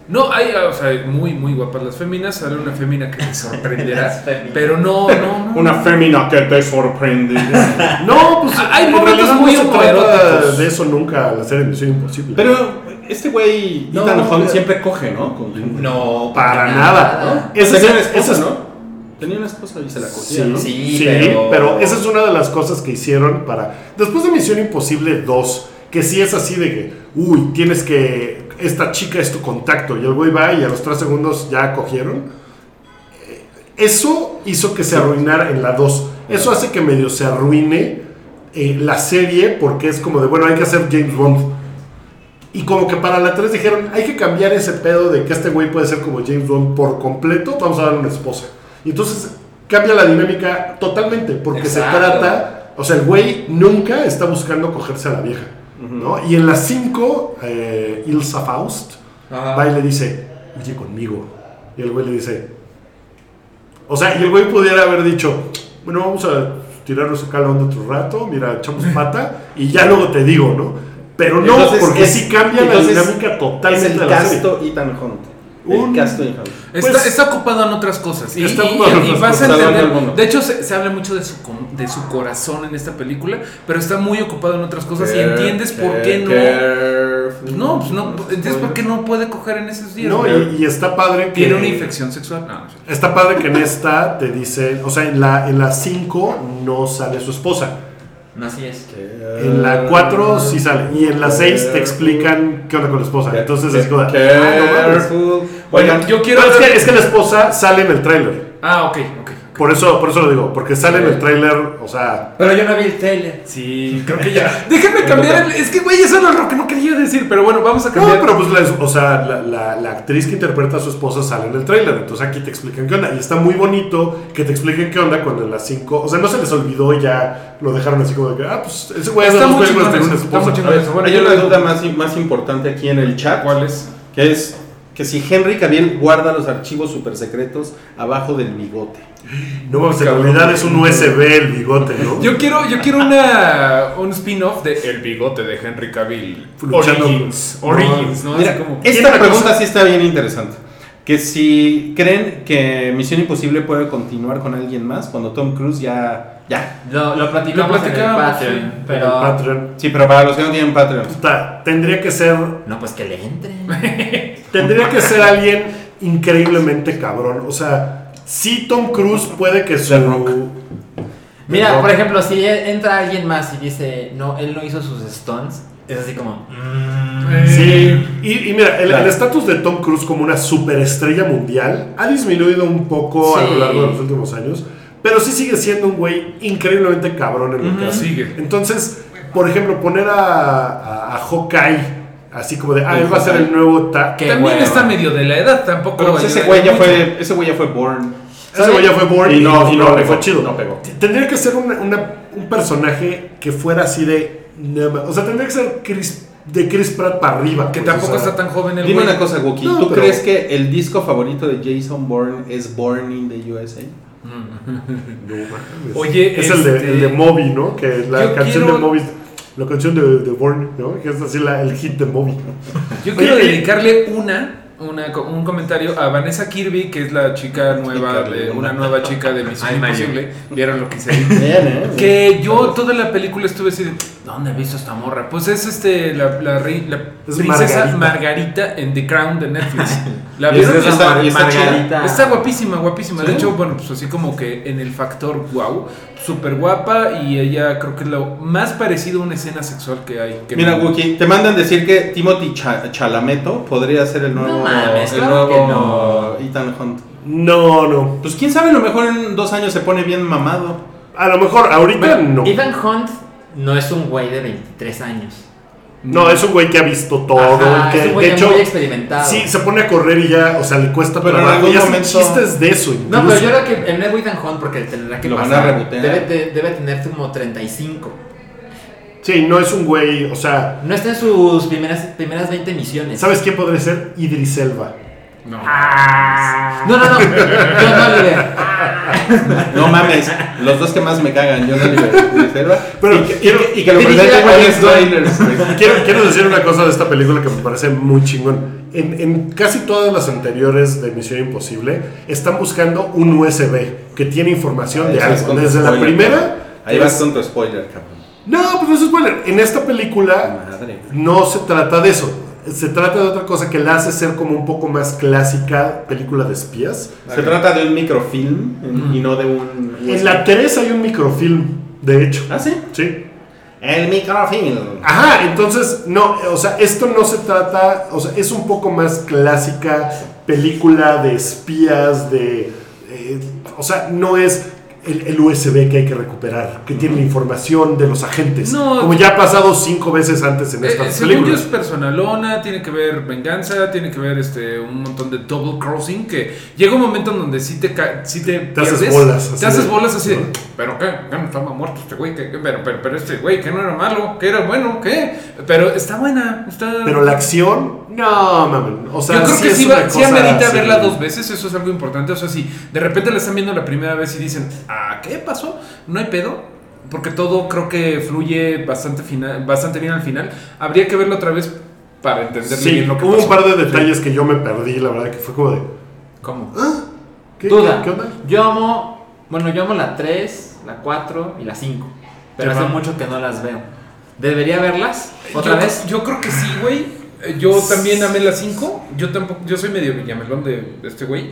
No, hay, o sea, muy, muy guapas las féminas. Sale una fémina que te sorprenderá. Pero no, no, no. Una fémina que te sorprende. No, pues Hay en momentos muy no se de eso nunca, la serie Misión Imposible. Pero este güey, No, Ethan Hunt, pero- siempre coge, ¿no? Con. No, Para nada. Una es- esposa, es- ¿no? Tenía una esposa y se la cogía, Sí, ¿no? Sí, sí, pero- pero... esa es una de las cosas que hicieron para... Después de Misión Imposible 2, que sí es así de que, uy, tienes que... Esta chica es tu contacto y el güey va y a los 3 segundos ya cogieron. Eh, Eso hizo que se arruinara en la 2. Eso hace que medio se arruine eh, la serie porque es como de, bueno, hay que hacer James Bond. Y como que para la 3 dijeron, hay que cambiar ese pedo de que este güey puede ser como James Bond por completo, vamos a darle una esposa. Y entonces cambia la dinámica totalmente, porque Exacto. se trata, o sea, el güey nunca está buscando cogerse a la vieja. ¿No? Y en las 5, eh, Ilsa Faust Ajá. va y le dice, oye conmigo. Y el güey le dice, o sea, y el güey pudiera haber dicho, bueno, vamos a tirarnos acá la onda otro rato, mira, echamos pata y ya luego te digo, ¿no? Pero no, Entonces, porque es- sí cambia la dinámica Es totalmente el de la serie. casto Ethan Hunt. Un-. Está, Pues- está ocupado en otras cosas. Y, Está y- ocupado en y otras vas a cosas. Salvando entender. De hecho, se, se habla mucho de su, com- de su corazón en esta película, pero está muy ocupado en otras cosas y entiendes por qué no. No, pues no. Entiendes por qué no puede coger en esos días. No, y, y está padre que... Tiene una infección sexual. No, no sé. Está padre que en esta te dicen, o sea, en la en la 5 no sale su esposa. Así es. En la 4 sí sale. Y en la 6 te explican qué onda con la esposa. Entonces es como... de, ah. Oigan, yo quiero. Pero es que, es que la esposa sale en el tráiler. Ah, ok, ok. Por eso, por eso lo digo, porque sale en el tráiler, o sea, Pero yo no vi el trailer. Sí, creo que ya. Déjenme cambiar. el- es que, güey, eso no es lo que no quería decir, pero bueno, vamos a no, cambiar. pero pues, la, o sea, la, la- la actriz que interpreta a su esposa sale en el tráiler, entonces aquí te explican qué onda, y está muy bonito que te expliquen qué onda cuando en las 5, o sea, no se les olvidó y ya lo dejaron así como de que, ah, pues ese güey Está muy tiene una está esposa. muy ver, Eso, bueno, hay una duda más, más importante aquí en el chat. ¿Cuál es? Que es que si Henry Cavill guarda los archivos super secretos abajo del bigote. No, en Cabrón. realidad es un USB el bigote, ¿no? Yo quiero, yo quiero una, un spin-off de El bigote de Henry Cavill. Origins. No. Origins, ¿no? Mira, Así como- Tiene esta pregunta cosa- sí está bien interesante. Que si creen que Misión Imposible puede continuar con alguien más cuando Tom Cruise ya... Ya. Lo, lo platicamos Lo en el Patreon. sí. Pero. El Patreon. Sí, pero para los que no tienen Patreon. Puta, tendría que ser, No, pues que le entre. tendría que ser alguien increíblemente cabrón, o sea, sí Tom Cruise puede que su... Mira, por ejemplo, si entra alguien más y dice, no, él no hizo sus stunts, es así como. mm, Sí, y, y mira, el Claro. estatus de Tom Cruise como una superestrella mundial ha disminuido un poco a lo largo de los últimos años, pero sí sigue siendo un güey increíblemente cabrón en lo que sigue. Entonces, por ejemplo, poner a, a, a Hawkeye así como de, ah, El él va a ser el nuevo ta También hueva. está medio de la edad, tampoco. Pero pues ese güey ya mucho. fue, ese güey ya fue born. Ese güey ya fue Bourne Y no- y no le pegó, fue chido. no pegó. Tendría que ser una- una- un personaje que fuera así de. O sea, tendría que ser Chris, de Chris Pratt para arriba. Que pues, tampoco o sea, está tan joven el Dime güey. una cosa, Wookie. No, ¿Tú pero- crees que el disco favorito de Jason Bourne es Born in the USA? no mames. Oye, es el, de, este- el de Moby, ¿no? Que la Yo canción quiero- de Moby. La canción de, de Bourne, ¿no? Que es así la, el hit de Moby. Yo quiero Oye, dedicarle una, una, co- un comentario a Vanessa Kirby, que es la chica nueva, Chica de, una nueva chica de Misión. Imposible. ¿Vieron lo que hice ahí? Bien, ¿eh? Que yo toda la película estuve así de, ¿dónde he visto esta morra? Pues es este, la, la, la Es princesa Margarita. Margarita. en The Crown de Netflix. ¿La es vieron? de esa- Mar- y está chida. Margarita. Está guapísima, guapísima. De hecho, bueno, pues así como que en el factor wow, súper guapa y ella creo que es lo más parecido a una escena sexual que hay. Que Mira, Wookie, te mandan decir que Timothy Cha- Chalameto podría ser el nuevo, No mames, el claro nuevo que no. Ethan Hunt. No, no. Pues quién sabe, a lo mejor en dos años se pone bien mamado. A lo mejor ahorita Bueno, no. Ethan Hunt no es un güey de 23 años. No, es un güey que ha visto todo. Ajá, que, es un güey de hecho, muy experimentado. sí, se pone a correr y ya, o sea, le cuesta Pero en trabajo. algún momento- chistes de eso. No, pero yo creo que el nuevo Ethan Hunt, porque tendrá que Lo van pasar, a rebotear. debe, de- debe tener como 35. Sí, no es un güey, o sea, No está en sus primeras, primeras 20 misiones. ¿sabes quién podría ser? Idris Elba. No. No, no, no. John Oliver. No mames, los dos que más me cagan, yo no digo Selva. Pero y, que- y quiero- y que lo presente güey. Quiero, quiero decir una cosa de esta película que me parece muy chingón. En, en casi todas las anteriores de Misión Imposible están buscando un USB que tiene información de Ahí algo. Desde la primera. Ahí vas con tu spoiler, cabrón. No, pues no es spoiler. En esta película Madre. no se trata de eso. Se trata de otra cosa que la hace ser como un poco más clásica película de espías. Se trata de un microfilm y no de un. En la 3 hay un microfilm, de hecho. Ah, sí. Sí. El microfilm. Ajá, entonces, no, o sea, esto no se trata, o sea, es un poco más clásica película de espías, de, eh, o sea, no es el, el USB que hay que recuperar, que tiene la información de los agentes, No. como ya ha pasado cinco veces antes en Eh, estas según yo películas. es personalona, tiene que ver venganza, tiene que ver este un montón de double crossing que llega un momento en donde sí te sí te, Te haces bolas, así te haces de- bolas así de, ¿no? pero qué, no estaba muerto este güey, pero, pero, pero este güey que no era malo, que era bueno, ¿qué? Pero está buena, está Pero la acción, no, mames, o sea, yo creo que sí, va, sí amerita verla dos veces, eso es algo importante. O sea, si de repente la están viendo la primera vez y dicen, ¿ah, qué pasó? No hay pedo, porque todo creo que fluye bastante, final, bastante bien al final. Habría que verlo otra vez para entender Sí, bien lo que hubo pasó. un par de detalles que yo me perdí, la verdad, que fue como de, ¿Cómo? ¿qué, Duda. qué- qué onda? Yo amo. Bueno, yo amo la 3, la 4 y la 5. Pero hace va. mucho que no las veo. ¿Debería verlas? ¿Otra yo, vez? Yo creo que sí, güey. Eh, Yo también amé la 5. Yo tampoco, yo soy medio villamelón de este güey.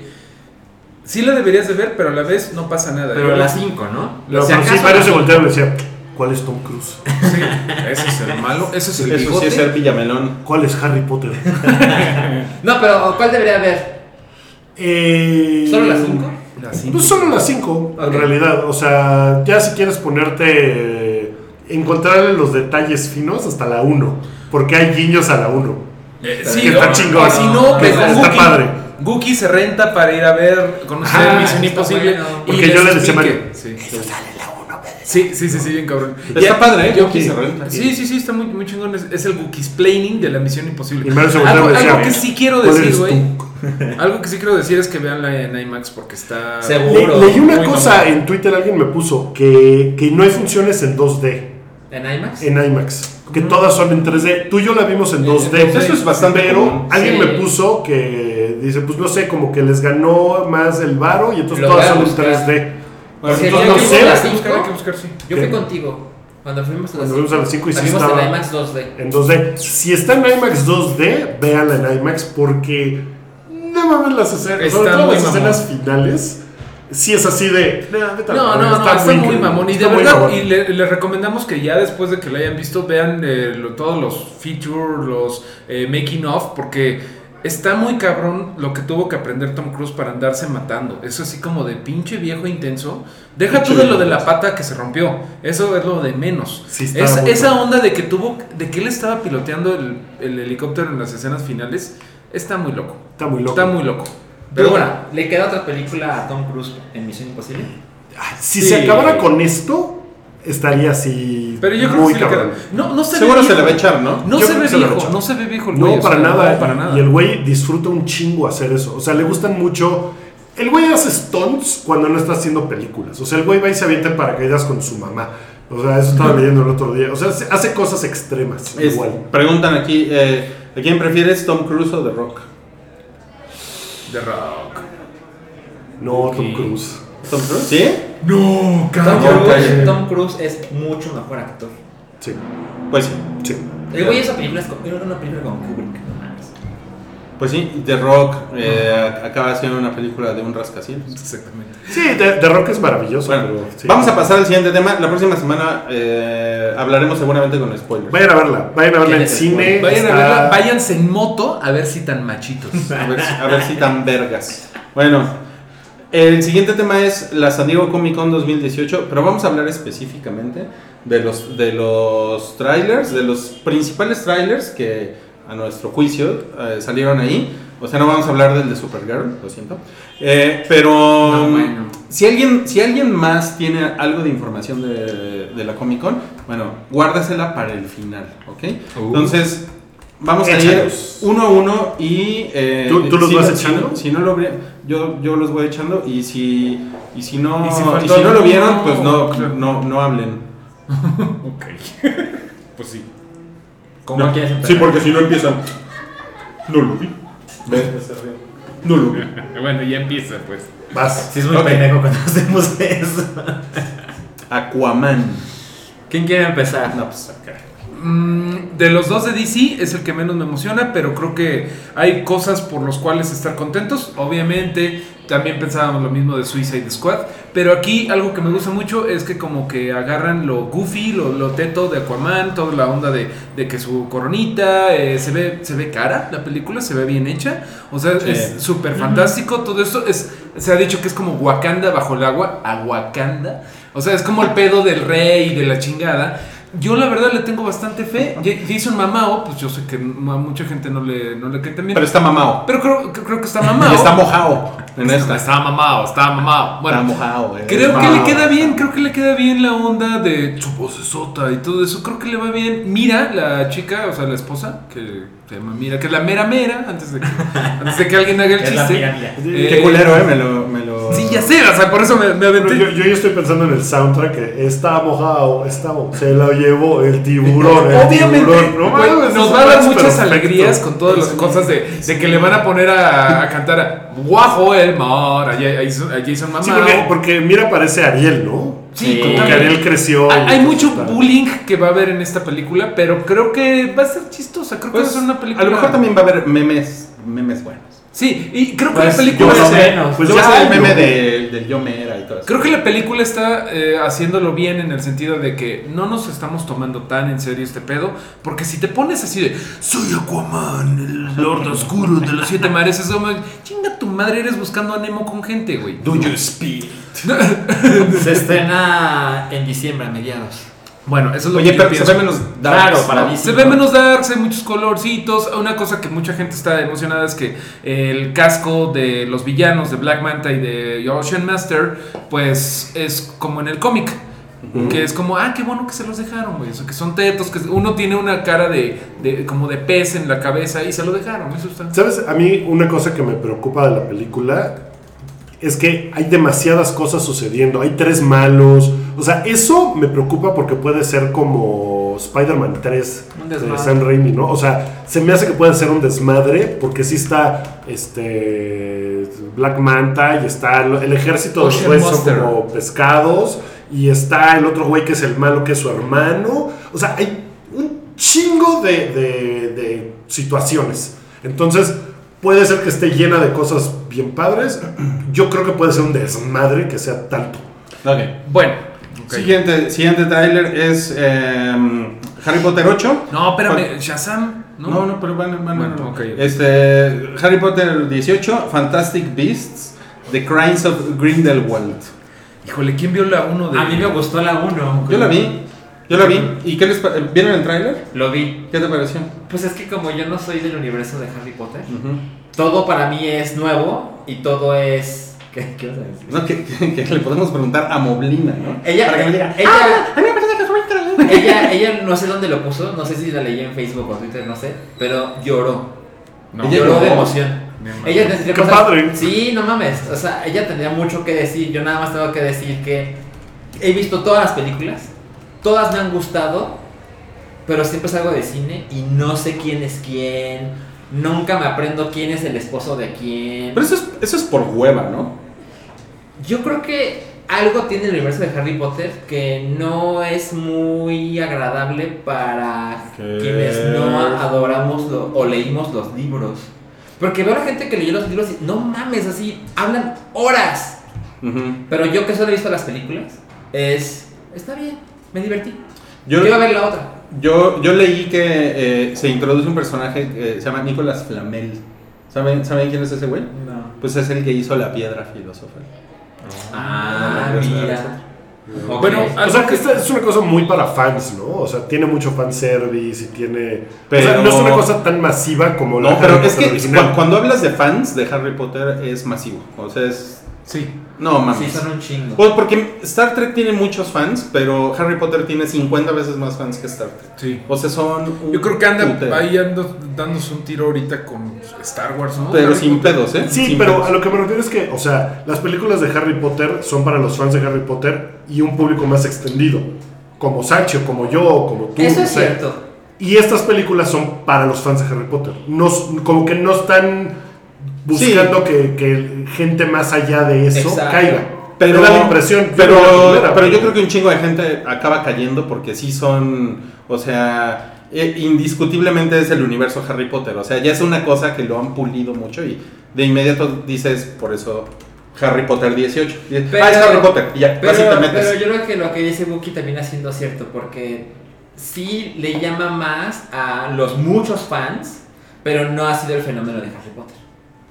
Sí la deberías de ver, pero a la vez no pasa nada. Pero Yo- la 5, ¿no? No, Si pero sí, varios se voltearon y decían, ¿cuál es Tom Cruise? Sí, ese es el malo, ese es el Eso sí bigote. es ser villamelón. ¿Cuál es Harry Potter? No, pero ¿cuál debería ver? Eh, ¿Solo la 5? La cinco. Pues solo las 5, en realidad. O sea, ya si quieres ponerte. Encontrarle los detalles finos hasta la 1. Porque hay guiños a la 1. Eh, Que sí, está o- chingón. si no, Que pues, está- está padre. Gookie se renta para ir a ver, conocer Ajá, Misión está Imposible. bueno. y Porque yo le decía. Mario, Sí. Sí, sí, sí, sí, bien cabrón. Está Y- padre, ¿eh? que- se renta. Sí, sí, sí, está muy, muy chingón. Es, es el Gookie's Planning de la Misión Imposible. Y algo, que sí quiero ¿cuál decir, güey. Algo que sí quiero decir es que veanla en IMAX porque está. Seguro. Le- leí una cosa en Twitter, alguien me puso que, que no hay funciones en 2D ¿En IMAX? en IMAX. Que todas son en 3D. Tú y yo la vimos en Eh, 2D. entonces eso es bastante Pero alguien Sí. me puso que dice, pues no sé, como que les ganó más el varo y entonces Lo todas son en buscar. 3D. Porque Entonces, día no sé. vimos la Hay que buscar, hay que cinco, buscar, sí. Yo fui ¿Qué? contigo. Cuando fuimos a Cuando fuimos a las cinco y la sí vimos estaba- en IMAX 2D. En 2D. Si está en IMAX 2D, véanla en IMAX porque no mames las escenas. Está Sobre todo muy las mamón. escenas finales. Sí es así de. "Nah, vete a la No, verga", no, no, está, muy mamón. Y de está muy verdad, mamón. y le- les recomendamos que ya después de que la hayan visto, vean eh, lo- todos los features, los eh, making of, porque está muy cabrón lo que tuvo que aprender Tom Cruise para andarse matando. Eso así como de pinche viejo intenso. Deja tú de lo de la pata que se rompió. Eso es lo de menos. Sí, está Esa- onda de que tuvo, de que él estaba piloteando el, el helicóptero en las escenas finales, está muy loco. Está muy loco. Está muy loco. Pero Pero bueno, bueno, ¿le queda otra película a Tom Cruise en Misión Imposible? Si Sí. se acabara con esto, estaría así. pero yo creo muy que sí le queda. cabrón. No, no se Seguro ve se le va a echar, ¿no? No se ve se viejo, no se ve viejo el güey. No, o para sea, nada. no, para y- nada. Y el güey disfruta un chingo hacer eso. O sea, le gustan mucho. El güey hace stunts cuando no está haciendo películas. O sea, el güey va y se avienta en paracaídas con su mamá. O sea, eso estaba leyendo el otro día. O sea, se- hace cosas extremas. Es- igual. preguntan aquí, eh, ¿a quién prefieres, Tom Cruise o The Rock? The Rock. No, Tom. Cruise. ¿Tom Cruise? ¿Sí? No, Tom cabrón. Cruise, Tom Cruise es mucho mejor actor. Sí, Pues sí. sí. El güey esa película es era una película con Kubrick. Pues sí, The Rock eh, acaba haciendo una película de un rascacielos. Exactamente. Sí, The, The Rock es maravilloso. Bueno, pero sí. vamos a pasar al siguiente tema. La próxima semana eh, hablaremos seguramente con spoilers. Vayan a verla. Vayan a verla en ¿Quién es el cine. Vayan a verla, váyanse en moto a ver si tan machitos. A ver, si- a ver si tan vergas. Bueno, el siguiente tema es la San Diego Comic Con 2018, pero vamos a hablar específicamente de los, de los trailers, de los principales trailers que a nuestro juicio eh, salieron ahí. O sea, no vamos a hablar del de Supergirl, lo siento. Eh, pero No, bueno. si, alguien, si alguien más tiene algo de información de, de la Comic Con, bueno, guárdasela para el final, ¿ok? Uh. Entonces, vamos a ir uno a uno y... eh, ¿Tú- tú los si vas no- echando? Si no, si no lo vi- yo, yo los voy echando y si, y si no, Y y si no lo vieron, pues no, claro. no, no hablen. ok. pues sí. ¿Cómo No. quieres empezar? Sí, porque si no empiezan... No lo vi. No lo vi. Bueno, ya empieza, pues. Vas. Sí, es muy Ok. pendejo cuando hacemos eso. Aquaman. ¿Quién quiere empezar? No, pues acá. Mm, de los dos de DC es el que menos me emociona, pero creo que hay cosas por las cuales estar contentos. Obviamente, también pensábamos lo mismo de Suicide Squad, pero aquí algo que me gusta mucho es que como que agarran lo goofy, lo, lo teto de Aquaman, toda la onda de, de que su coronita eh, se ve se ve cara, la película se ve bien hecha, o sea, Sí. es súper fantástico, todo esto es se ha dicho que es como Wakanda bajo el agua, a Wakanda, o sea, es como el pedo del rey y de la chingada. Yo la verdad le tengo bastante fe. Ja- Jason Mamao, pues yo sé que a mucha gente no le, no le cae tan bien. Pero está mamado. Pero creo, creo que está mamado. Está mojado en esta. Está mamado, está mamado. Bueno, está mojado, eh. creo que le queda bien, creo que le queda bien la onda de su vocesota y todo eso. Creo que le va bien. Mira, la chica, o sea, la esposa, que se llama Mira, que es la mera mera, antes de que, antes de que alguien haga el Es la chiste. mira, mira. Eh, Qué culero, eh. Me lo. Me Sí, ya sé, o sea, por eso me, me aventé. yo, yo ya estoy pensando en el soundtrack que está mojado, está mo- se lo llevó el tiburón, el Obviamente, tiburón. No nos va a dar muchas perfecto. alegrías con todas las cosas de, de que le van a poner a, a cantar a Guajo el mar, a, a Jason, a Jason Mamao. Sí, porque, porque mira, parece Ariel, ¿no? Sí, Como que. Ariel creció. Hay, mucho está- bullying que va a haber en esta película, pero creo que va a ser chistosa. Creo que va a Pues, ser una película. a lo mejor también va a haber memes, memes buenos. Sí, y creo que Pues, la película. yo es- lo menos. Pues Yo ya el meme ¿no? de- del yo mera y todo eso. Creo que la película está eh, haciéndolo bien en el sentido de que no nos estamos tomando tan en serio este pedo. Porque si te pones así de soy Aquaman, el Lord Oscuro de los siete mares, es como chinga tu madre, eres buscando a Nemo con gente, güey. Do you speak? Se estrena en diciembre, a mediados. Bueno, eso es lo Oye, que yo pero se ve menos mí Se ve menos darks, hay muchos colorcitos. Una cosa que mucha gente está emocionada es que el casco de los villanos de Black Manta y de Ocean Master, pues es como en el cómic. Que es como, ah, qué bueno que se los dejaron, güey. O sea, que son tetos, que uno tiene una cara de, de- como de pez en la cabeza y se lo dejaron. Eso está. ¿Sabes? A mí una cosa que me preocupa de la película es que hay demasiadas cosas sucediendo. Hay tres malos. O sea, eso me preocupa porque puede ser como Spider-Man 3 Un de. Sam Raimi, ¿no? O sea, se me hace que puede ser un desmadre porque sí está este Black Manta y está el, ejército de los son Monster. como pescados y está el otro güey que es el malo que es su hermano. O sea, hay un chingo de, de- de situaciones. Entonces, puede ser que esté llena de cosas bien padres. Yo creo que puede ser un desmadre que sea tanto. Ok. Bueno. Siguiente, siguiente tráiler es em, Harry Potter 8. No, espérame, Shazam. No, No, no, pero bueno, bueno, Bueno. Este, Harry Potter 18, Fantastic Beasts, The Crimes of Grindelwald. Híjole, ¿quién vio la 1 de.? A mí me gustó la 1. Yo la vi, yo la vi. ¿Y qué les ¿Vieron el tráiler? Lo vi. ¿Qué te pareció? Pues es que como yo no soy del universo de Harry Potter, Ujú. todo para mí es nuevo y todo es... ¿Qué, qué vas a decir? No, que, que- que le podemos preguntar a Moblina, ¿no? Ella, Para que me diga, ella, "Ah, a mí me parece que es muy increíble". ella, ella no sé dónde lo puso, no sé si la leí en Facebook o Twitter, no sé, pero lloró. No. Ella lloró de emoción. Ella tendría ¡Qué cosas- padre! Sí, no mames. O sea, ella tendría mucho que decir. Yo nada más tengo que decir que he visto todas las películas, todas me han gustado, pero siempre salgo de cine y no sé quién es quién. Nunca me aprendo quién es el esposo de quién. Pero eso es, eso es por hueva, ¿no? Yo creo que algo tiene el universo de Harry Potter que no es muy agradable para ¿Qué? quienes no adoramos lo- o leímos los libros. Porque veo a la gente que leyó los libros y no mames, así hablan horas. Ujú. Pero yo que solo he visto las películas, es. Está bien, me divertí. Yo, Quiero ver la otra. yo, yo leí que eh, se introduce un personaje que se llama Nicolas Flamel. ¿Saben, ¿Saben quién es ese güey? No. Pues es el que hizo la piedra filosofal. Ah, no, no, mira. Bueno, O sea, que esta es una cosa muy para fans, ¿no? O sea, tiene mucho fanservice y tiene... O sea, no es una cosa tan masiva como la No, pero Harry es Potter que original. cuando hablas de fans de Harry Potter es masivo. O sea, es. Sí. No, mames. Sí, son un chingo. Pues porque Star Trek tiene muchos fans, pero Harry Potter tiene 50 veces más fans que Star Trek. Sí. O sea, son. un Yo creo que anda putero. ahí ando dándose un tiro ahorita con Star Wars, ¿no? Pero Harry sin Potter. pedos, ¿eh? Sí, Sin pero pedos. a lo que me refiero es que, o sea, las películas de Harry Potter son para los fans de Harry Potter y un público más extendido, como Sachi o como yo como tú. Eso es sé. cierto. Y estas películas son para los fans de Harry Potter. No, como que no están buscando que, que gente más allá de eso Exacto. caiga. Pero, Me da la impresión. yo pero, primera, pero yo creo que un chingo de gente acaba cayendo porque sí son, o sea, eh, indiscutiblemente es el universo Harry Potter. O sea, ya es una cosa que lo han pulido mucho y de inmediato dices, por eso Harry Potter 18. Y- Pero- ah, es Harry Potter. Y ya, Pero, pero yo creo que lo que dice Buki también siendo cierto, porque sí le llama más a los muchos fans, pero no ha sido el fenómeno de Harry Potter.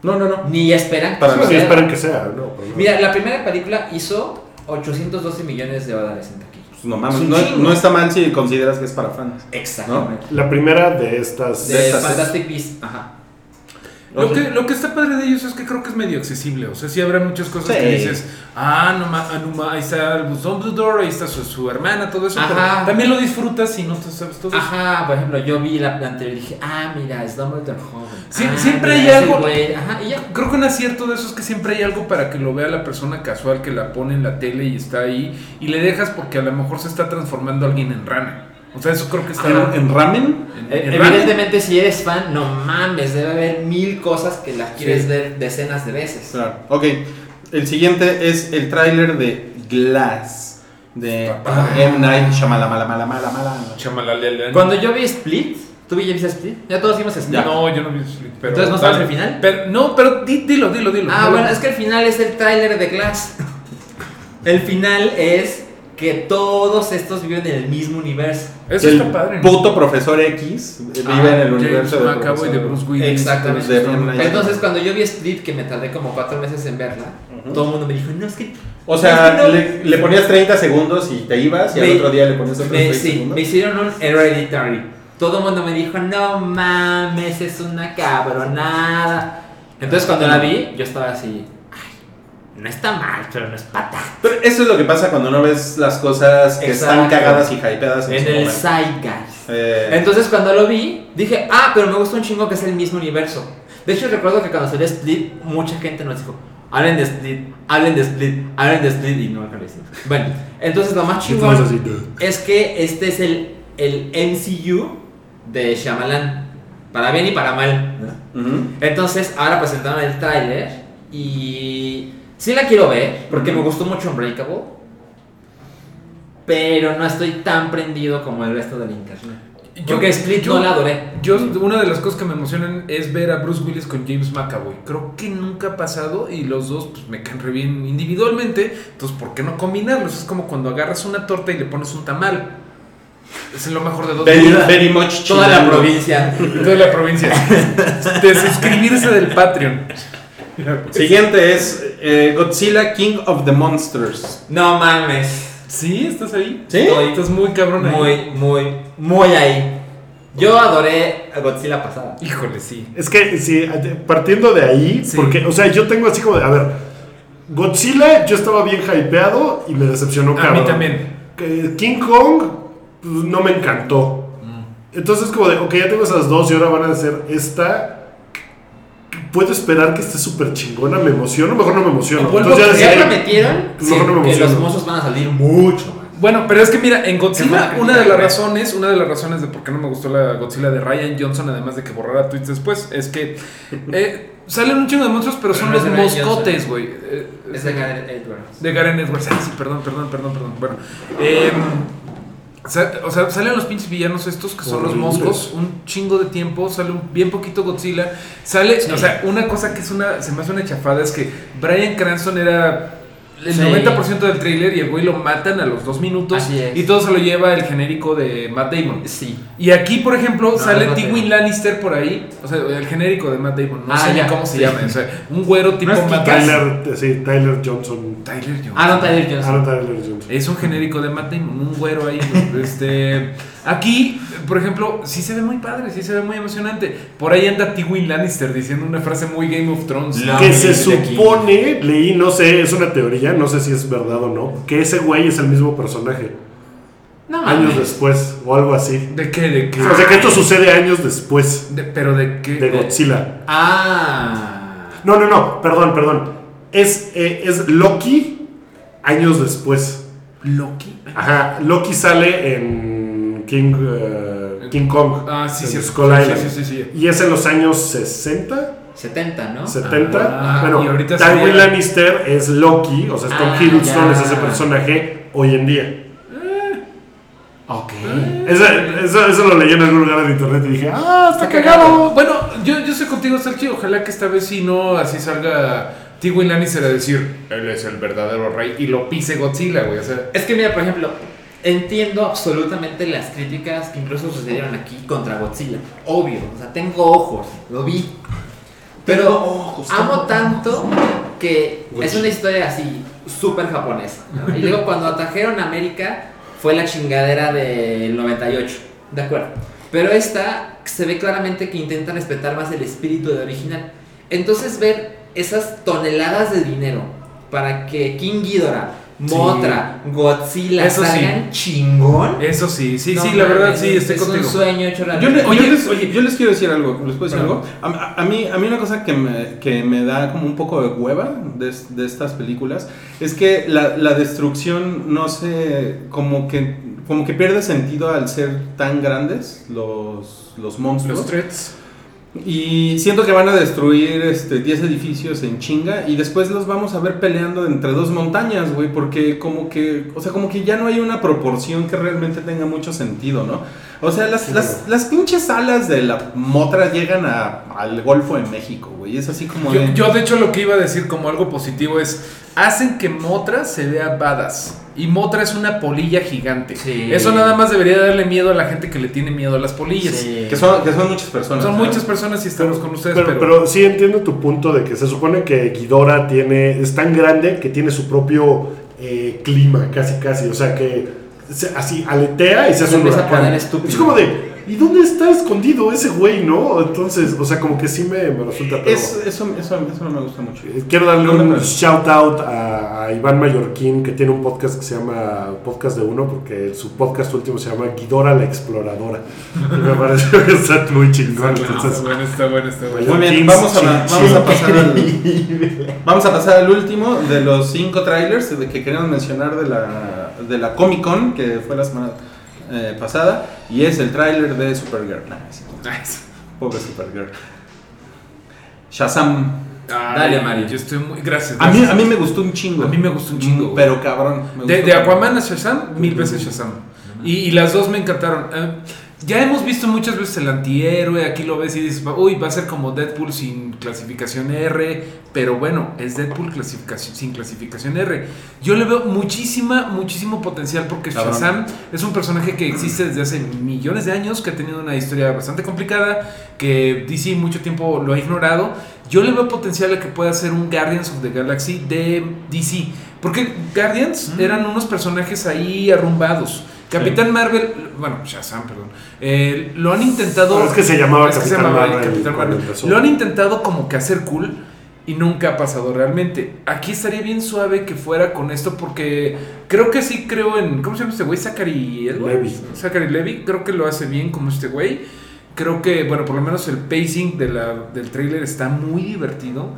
No, no, no. Ni esperan que Para Sí, nada. esperan que sea, ¿no? Mira, la primera película hizo 812 millones de dólares en taquilla. Pues no mames, no, está mal si consideras que es para fans. Exactamente. La primera de estas. De estas- Fantastic Beasts, ajá. Lo que, lo que está padre de ellos es que creo que es medio accesible. O sea, sí habrá muchas cosas Sí. que dices, ah, no ma- ah, no ahí está el Dumbledore, ahí está su, su hermana, todo eso. pero también lo disfrutas y no te sabes todo eso. Ajá, por ejemplo, yo vi la anterior y dije, ah, mira, es Dumbledore joven. Sí, Ah, siempre mira, hay algo- güey. Ajá, y ya. Creo que un acierto de eso es que siempre hay algo para que lo vea la persona casual que la pone en la tele y está ahí y le dejas porque a lo mejor se está transformando alguien en rana. O sea, eso creo que está... Ajá. ¿En ramen? en- en. Evidentemente, si eres fan, no mames, debe haber mil cosas que las quieres Sí. ver decenas de veces. Claro. Ok. El siguiente es el tráiler de Glass. De M. Night Shyamalan. Chamalalala. Cuando yo vi Split, ¿tú vi- ya viste Split? Ya todos vimos Split. Ya. No, yo no vi Split, pero... Entonces, ¿no sabes el final? Pero- no, pero di- dilo, dilo, dilo. Ah, Dilo. bueno, es que el final es el tráiler de Glass. El final es que todos estos viven en el mismo universo. Eso el está padre. ¿no? puto profesor X vive Ah, en el James universo de McAvoy de profesor. Bruce Willis. Exactamente. De Entonces, cuando yo vi Split, que me tardé como cuatro meses en verla, todo el mundo me dijo, no, es que... O sea, es que no". le, le ponías 30 segundos y te ibas y al Me- otro día le ponías otros Me, 30 sí, segundos. me hicieron un Hereditary. Todo el mundo me dijo, no mames, es una cabronada. Entonces cuando la vi, yo estaba así, no está mal, pero no es pata. Pero eso es lo que pasa cuando no ves las cosas que están cagadas y hypeadas en, En su el. Zeitgeist. Eh, Entonces cuando lo vi, dije, ah, pero me gusta un chingo que es el mismo universo. De hecho recuerdo que cuando salió Split, mucha gente nos dijo, hablen de Split, hablen de Split, hablen de Split y nunca lo hicimos. Bueno, entonces lo más chingón es que este es el, el MCU de Shyamalan, para bien y para mal. ¿no? Entonces ahora presentaron el tráiler y sí la quiero ver porque me gustó mucho Unbreakable, pero no estoy tan prendido como el resto del internet. Yo- Porque Split yo- no la adoré. Yo, una de las cosas que me emocionan es ver a Bruce Willis con James McAvoy. Creo que nunca ha pasado y los dos pues, me caen re bien individualmente. Entonces, ¿por qué no combinarlos? Es como cuando agarras una torta y le pones un tamal. Es lo mejor de dos Very, very much Toda la provincia. Toda la provincia. De suscribirse del Patreon. Siguiente es eh, Godzilla King of the Monsters. No mames. ¿Sí? ¿Estás ahí? ¿Sí? Estoy Estás muy cabrón ahí. muy, muy, muy ahí. Yo adoré a Godzilla pasada. Híjole, sí. Es que, sí, partiendo de ahí, Sí. porque, o sea, yo tengo así como de, a ver, Godzilla yo estaba bien hypeado y me decepcionó A cabrón. mí también. King Kong pues, no me encantó. Mm. Entonces como de, ok, ya tengo esas dos y ahora van a hacer esta. Puedo esperar que esté súper chingona, me emociono, mejor no me emociono. Vuelvo Entonces Ya prometieron Sí, no me que los monstruos van a salir mucho más. Bueno, pero es que mira, en Godzilla, una de las razones, una de las razones de por qué no me gustó la Godzilla de Ryan Johnson, además de que borrara tweets después, es que eh, salen un chingo de monstruos, pero son no los moscotes, güey. Eh, Es de Gareth Edwards. de Garen Edwards. Ah, sí, perdón, perdón, perdón, perdón. Bueno, eh, o sea, salen los pinches villanos estos que son los moscos, un chingo de tiempo, sale un bien poquito Godzilla. Sale, Sí. o sea, una cosa que es una, se me hace una chafada es que Brian Cranston era el Sí. 90% del tráiler y el güey lo matan a los dos minutos Así es. y todo se lo lleva el genérico de Matt Damon. Sí. Y aquí, por ejemplo, No, sale no Tywin Lannister por ahí, o sea, el genérico de Matt Damon, no Ah, sé ni ya, cómo se sí. llama, o sea, un güero tipo es Matt? Damon. Tyler, sí, Tyler Johnson. Tyler Johnson. Ah, no, Tyler Johnson. Ah, no, Tyler Johnson. Es un genérico de Matt Damon, un güero ahí. este, aquí, por ejemplo, sí se ve muy padre, sí se ve muy emocionante. Por ahí anda Tywin Lannister diciendo una frase muy Game of Thrones. Que Ah, se supone, leí, no sé, es una teoría, no sé si es verdad o no, que ese güey es el mismo personaje. No años mames. después, o algo así. ¿De qué? ¿De qué? O sea, que esto sucede años después De- ¿Pero de qué? de Godzilla. Ah. No, no, no, perdón, perdón. Es, eh, es Loki años después. Loki. Ajá, Loki sale en King, eh, King Kong. Ah, sí, en sí. Skull sí, Island. sí, sí, sí. Y es en los años 60. 70, ¿no? 70. Ah, bueno, y ahorita Tywin sería- Lannister es Loki, o sea, es Tom Ah, Hiddleston, ya. es ese personaje hoy en día. Ok. Eso, eso, eso lo leí en algún lugar de internet y dije, ah, está Está cagado. cagado. Bueno, yo, yo estoy contigo, Salchi. Ojalá que esta vez sí no así salga Tywin Lannister a decir, él es el verdadero rey y lo pise Godzilla, güey. O sea, Es que mira, por ejemplo, entiendo absolutamente las críticas que incluso sucedieron aquí contra Godzilla. Obvio, o sea, tengo ojos, lo vi. Pero amo tanto que es una historia así, súper japonesa. ¿no? Y luego cuando atajaron a América fue la chingadera del 98, ¿de acuerdo? Pero esta se ve claramente que intenta respetar más el espíritu de original. Entonces ver esas toneladas de dinero para que King Ghidorah, Mothra, Godzilla Eso sí. chingón. eso sí, sí, No sí, la verdad sí, estoy es contigo. un sueño hecho Yo, realidad. yo Oye, les, oye. yo les quiero decir algo. ¿Les puedo decir Perdón. algo? A, a- mí, a mí una cosa que me, que me da como un poco de hueva de, es- de estas películas es que la, la destrucción no sé, como que, como que pierde sentido al ser tan grandes los, los monstruos. Los threats. Y siento que van a destruir este 10 edificios en chinga y después los vamos a ver peleando entre dos montañas, güey, porque como que, o sea, como que ya no hay una proporción que realmente tenga mucho sentido, ¿no? O sea, las, las, las pinches alas de la motra llegan a- al Golfo de México, güey, es así como Yo, de... yo, de hecho lo que iba a decir como algo positivo es, hacen que Motra se vea badass. Y Motra es una polilla gigante. Sí. Eso nada más debería darle miedo a la gente que le tiene miedo a las polillas. Sí. Que son, que son muchas personas. Son ¿no? muchas personas y estamos con ustedes, Pero, pero, pero sí entiendo tu punto de que se supone que Ghidorah tiene, es tan grande que tiene su propio eh, clima, casi casi. O sea que se- así aletea y se hace un huracán. Es como de, ¿y dónde está escondido ese güey, no? Entonces, o sea, como que sí me, me resulta. Pero, Es- eso, eso, eso no me gusta mucho. eh, Quiero darle No, un no, no. shout out a, a Iván Mallorquín que tiene un podcast que se llama Podcast de Uno porque su podcast último se llama Ghidorah la Exploradora. Y me pareció que está muy chingón. Está Entonces, bueno, está bueno, está bueno. Muy bien, vamos a, vamos a pasar al, vamos a pasar al último de los cinco trailers que queríamos mencionar de la, de la Comic Con que fue la semana eh, pasada y es el trailer de Supergirl. Cierto. Nice. Pobre Supergirl. Shazam. Ay, Dale, Mario. Yo estoy muy. Gracias. A mí, a mí me gustó un chingo. A mí me gustó un chingo, Mm, Pero cabrón. me De, gustó de. Aquaman a Shazam, mil veces Shazam. Y, y las dos me encantaron. Eh, ya hemos visto muchas veces el antihéroe, aquí lo ves y dices, uy, va a ser como Deadpool sin clasificación R, pero bueno, es Deadpool clasificación, sin clasificación R. Yo le veo muchísima, muchísimo potencial porque Cabrón. Shazam es un personaje que existe desde hace millones de años, que ha tenido una historia bastante complicada, que DC mucho tiempo lo ha ignorado. Yo le veo potencial a que pueda ser un Guardians of the Galaxy de DC. Porque Guardians eran unos personajes ahí arrumbados. Capitán Marvel, bueno, Shazam, perdón. eh, lo han intentado. No, es que se llamaba se Capitán llamaba Marvel Capitán. Lo han intentado como que hacer cool y nunca ha pasado realmente. Aquí estaría bien suave que fuera con esto porque creo que sí creo en. ¿Cómo se llama este güey? Zachary. Levi. Zachary Levy. Creo que lo hace bien como este güey. Creo que, bueno, por lo menos el pacing de la, del trailer está muy divertido.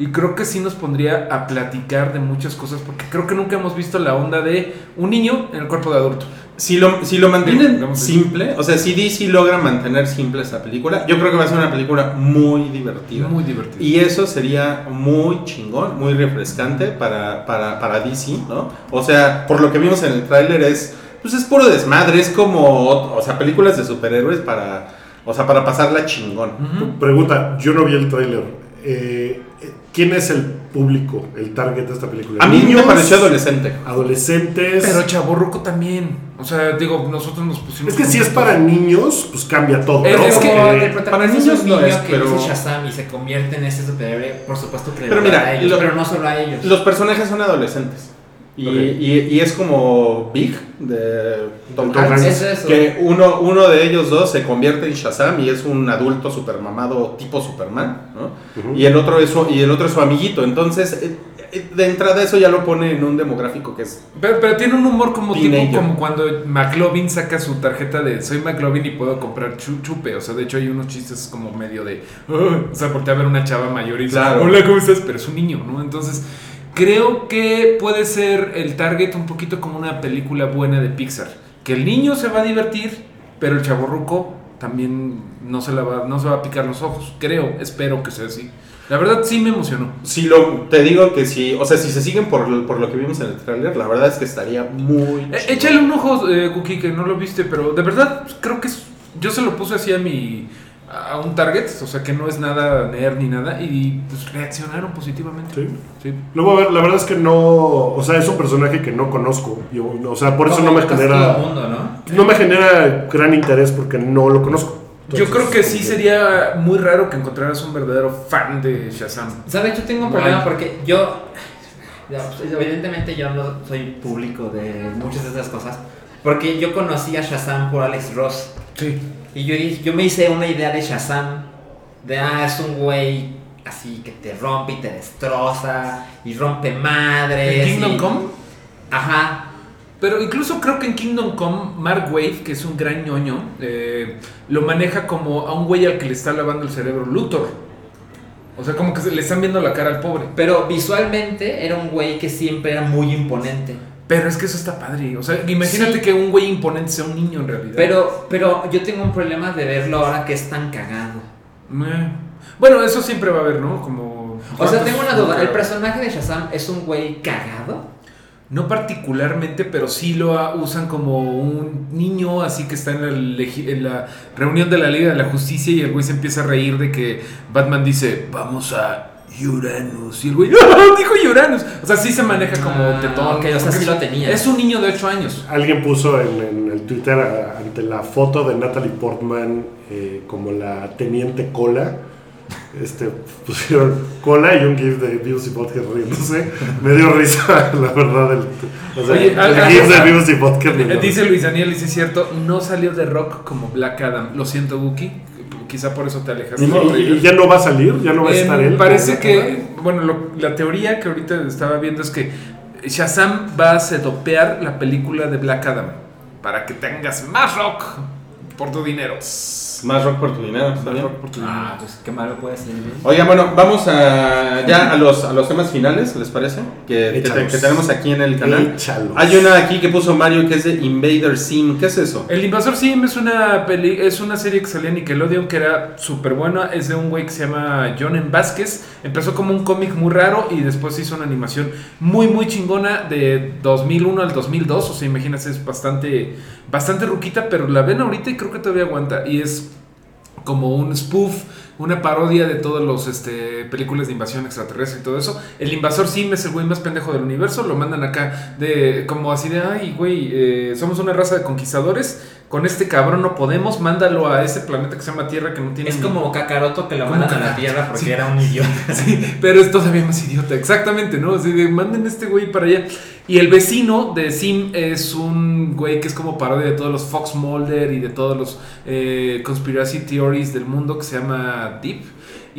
Y creo que sí nos pondría a platicar de muchas cosas porque creo que nunca hemos visto la onda de un niño en el cuerpo de adulto. Si lo, si lo mantienen simple, o sea, si DC logra mantener simple esa película, yo creo que va a ser una película muy divertida. Muy divertido. Y eso sería muy chingón, muy refrescante para, para, para DC, ¿no? O sea, por lo que vimos en el tráiler es, pues es puro desmadre, es como, o sea, películas de superhéroes para, o sea, para pasarla chingón. Pregunta, yo no vi el tráiler. Eh, ¿Quién es el público, el target de esta película? A mí me ¿Niños? pareció adolescente. Adolescentes. Pero chaborruco también. O sea, digo, nosotros nos pusimos. es que si es para niños, pues cambia todo. Es- ¿no? es que- para es niños no es, que pero- dice Shazam y se convierte en este superhéroe, por supuesto que le Pero mira, a ellos, lo- pero no solo a ellos. Los personajes son adolescentes. Y, y- y es como Big de Tom Tom Hanks. Hanks. Es eso. Que uno, uno de ellos dos se convierte en Shazam y es un adulto supermamado tipo Superman, ¿no? Y, el otro es su, y el otro es su amiguito. Entonces, eh, eh, de entrada eso ya lo pone en un demográfico que es... Pero, pero tiene un humor como tipo como cuando McLovin saca su tarjeta de soy McLovin y puedo comprar chu- chupe. O sea, de hecho hay unos chistes como medio de. "Ah", o sea, voltea a ver una chava mayor y dice, Claro. hola, ¿cómo estás? Pero es un niño, ¿no? Entonces, creo que puede ser el target un poquito como una película buena de Pixar. Que el niño se va a divertir, pero el chaborruco también no se, la va, no se va a picar los ojos. Creo, espero que sea así. La verdad sí me emocionó. Si lo, te digo que si, o sea, si se siguen por, lo- por lo que vimos en el tráiler, la verdad es que estaría muy... Eh, échale un ojo, eh, Cookie, que no lo viste, pero de verdad creo que es- yo se lo puse así a mi a un target, o sea que no es nada nerd ni nada, y pues reaccionaron positivamente. Sí. Sí. Luego, a ver, la verdad es que no. O sea, es un personaje que no conozco. Yo, o sea, por eso no me el genera. mundo, ¿no? No me genera gran interés porque no lo conozco. Yo Entonces, creo que sí sería muy raro que encontraras un verdadero fan de Shazam. ¿Sabes? Yo tengo un problema porque yo, pues, evidentemente yo no soy público de muchas de esas cosas, porque yo conocí a Shazam por Alex Ross Sí. Y yo, yo me hice una idea de Shazam, de ah, es un güey así que te rompe y te destroza y rompe madres. ¿En Kingdom y- Come? Ajá. Pero incluso creo que en Kingdom Come, Mark Wade, que es un gran ñoño, eh, lo maneja como a un güey al que le está lavando el cerebro Luthor. O sea, como que se le están viendo la cara al pobre. Pero visualmente era un güey que siempre era muy imponente. Pero es que eso está padre. O sea, imagínate Sí. que un güey imponente sea un niño en realidad. Pero, pero yo tengo un problema de verlo ahora que es tan cagado. Eh, Bueno, eso siempre va a haber, ¿no? Como. O sea, ¿cuántos tengo una duda. ¿El personaje de Shazam es un güey cagado? No particularmente, pero sí lo usan como un niño así que está en la, en la reunión de la Liga de la Justicia y el güey se empieza a reír de que Batman dice, vamos a Uranus. Y el güey, ¡Ah! dijo Uranus. O sea, sí se maneja como Ah, tetón. ok, o sea, sí es- lo tenía. Es un niño de 8 años. Alguien puso en, en el Twitter a- ante la foto de Natalie Portman eh, como la teniente cola. Este, pusieron cola y un gif de Beavis y Butthead riéndose. Me dio risa, la verdad. El, o sea, Oye, el gif de Beavis y Butthead. Eh, Dice. Luis Daniel, es cierto, no salió de rock como Black Adam. Lo siento, Buki. Quizá por eso te alejas. Y, y- y ya no va a salir, ya no va a Em, estar él. Parece que, bueno, lo- la teoría que ahorita estaba viendo es que Shazam va a sedopear la película de Black Adam para que tengas más rock por tu dinero. Más rock por tu dinero. Más bien. rock por tu dinero. Ah, pues qué malo puede ser. ¿eh? Oiga, bueno, vamos a, ya a los, a los temas finales, ¿les parece? Que, que, te- Échalos. que tenemos aquí en el canal. Échalos. Hay una aquí que puso Mario que es de Invader Sim. ¿Qué es eso? El Invasor Sim es una peli, es una serie que salía en Nickelodeon que era súper buena. Es de un güey que se llama John M. Vázquez. Empezó como un cómic muy raro y después hizo una animación muy, muy chingona de 2001 al 2002. O sea, imagínate, es bastante, bastante ruquita, pero la ven ahorita y creo que todavía aguanta. Y es como un spoof, una parodia de todos los este, películas de invasión extraterrestre y todo eso. El invasor Sim es el güey más pendejo del universo, lo mandan acá de como así de, ay, güey, eh, somos una raza de conquistadores, con este cabrón no podemos, mándalo a ese planeta que se llama Tierra que no tiene Es ni- como Kakaroto que lo mandan a la tierra porque sí. era un idiota. Sí, pero es todavía más idiota, exactamente, ¿no? Así de, manden este güey para allá. Y el vecino de Sim es un güey que es como parodia de todos los Fox Mulder y de todos los eh, conspiracy theories del mundo que se llama Deep.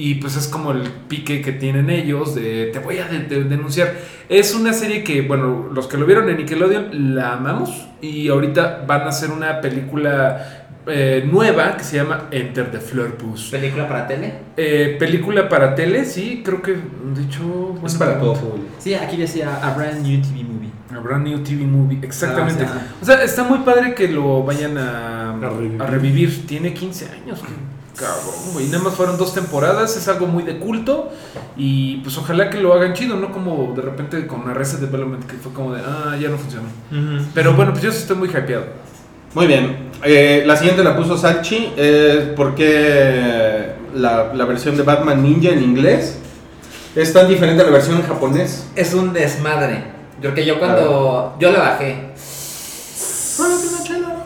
Y pues es como el pique que tienen ellos de te voy a de- de- denunciar. Es una serie que, bueno, los que lo vieron en Nickelodeon la amamos. Y ahorita van a hacer una película eh, nueva que se llama Enter the Flirtbus. ¿Película para tele? Eh, película para tele, sí, creo que de hecho Es para todo público. Sí, aquí decía a brand new TV movie. A brand new TV movie, exactamente. Ah, o, sea, está muy padre que lo vayan a, A revivir. a revivir. Tiene 15 años, qué cabrón, güey. Nada más fueron dos temporadas, es algo muy de culto. Y pues ojalá que lo hagan chido, no como de repente con Arrested Development que fue como de, ah, ya no funcionó. Pero bueno, pues yo sí estoy muy hypeado. Muy bien. Eh, la siguiente la puso Salchi. Eh, ¿Por qué la, la versión de Batman Ninja en inglés es tan diferente a la versión en japonés? Es un desmadre. Porque yo cuando. Yo la bajé.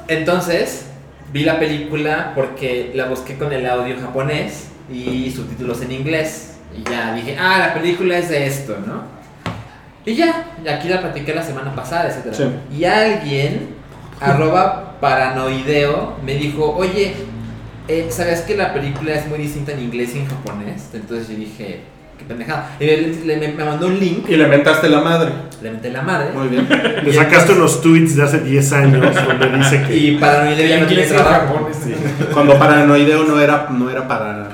Entonces, vi la película porque la busqué con el audio japonés y subtítulos en inglés. Y ya dije, ah, la película es de esto, ¿no? Y ya, aquí la platiqué la semana pasada, etc. Sí. Y alguien, arroba paranoideo, me dijo, oye, eh, ¿sabes que la película es muy distinta en inglés y en japonés? Entonces yo dije, qué pendejada. Y le- le- me, me mandó un link, Y le mentaste la madre. le metí la madre. Muy bien. Le sacaste unos tweets de hace 10 años donde dice que. Y paranoideo ya no tiene trabajo. Cuando paranoideo no era, no era para.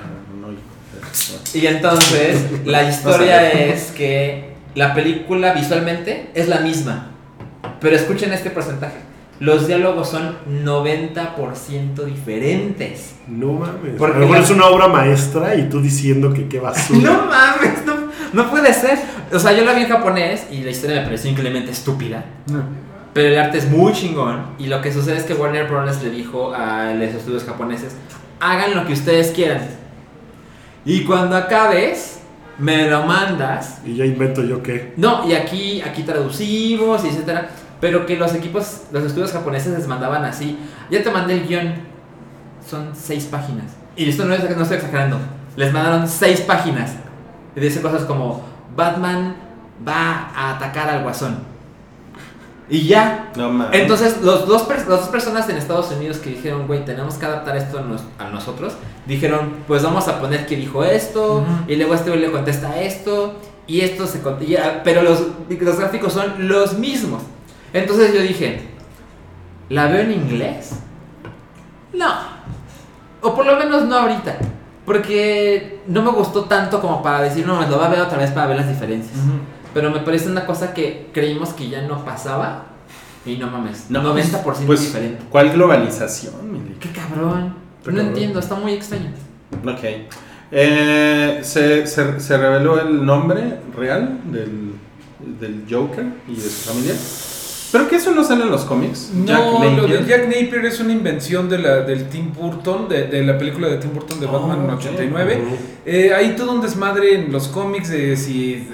Y entonces, la historia es que la película visualmente es la misma. Pero escuchen este porcentaje. Los diálogos son 90% diferentes. No mames. Porque a lo mejor la- es una obra maestra y tú diciendo que qué basura. No mames, no, no puede ser. O sea, yo la vi en japonés y la historia me pareció increíblemente estúpida. Pero el arte es muy chingón. Y lo que sucede es que Warner Bros. le dijo a los estudios japoneses: hagan lo que ustedes quieran. Y cuando acabes, me lo mandas. Y ya invento yo qué. No, y aquí, aquí traducimos, y etcétera. Pero que los equipos, los estudios japoneses les mandaban así. Ya te mandé el guion. Son seis páginas. Y esto no, es, no estoy exagerando. Les mandaron seis páginas. Y dice cosas como: Batman va a atacar al guasón. Y ya. No mames. Entonces, los dos, las dos personas en Estados Unidos que dijeron, güey, tenemos que adaptar esto a, nos- a nosotros, dijeron, pues vamos a poner que dijo esto, Ujú. y luego este güey le contesta esto, y esto se cont- y ya, pero los, los gráficos son los mismos. Entonces yo dije, ¿la veo en inglés? No. O por lo menos no ahorita. Porque no me gustó tanto como para decir, no, me lo va a ver otra vez para ver las diferencias. Pero me parece una cosa que creímos que ya no pasaba. Y no mames, No, 90% pues, diferente. ¿Cuál globalización, Mili? Qué cabrón. No cabrón. entiendo, está muy extraño. Ok. Eh, se, se, se reveló el nombre real del, del Joker y de su familia. Pero que eso no sale en los cómics. No, lo de. Jack Napier es una invención de la, del Tim Burton, de, de la película de Tim Burton de Batman en Oh, ok. 89. Eh, hay todo un desmadre en los cómics de si.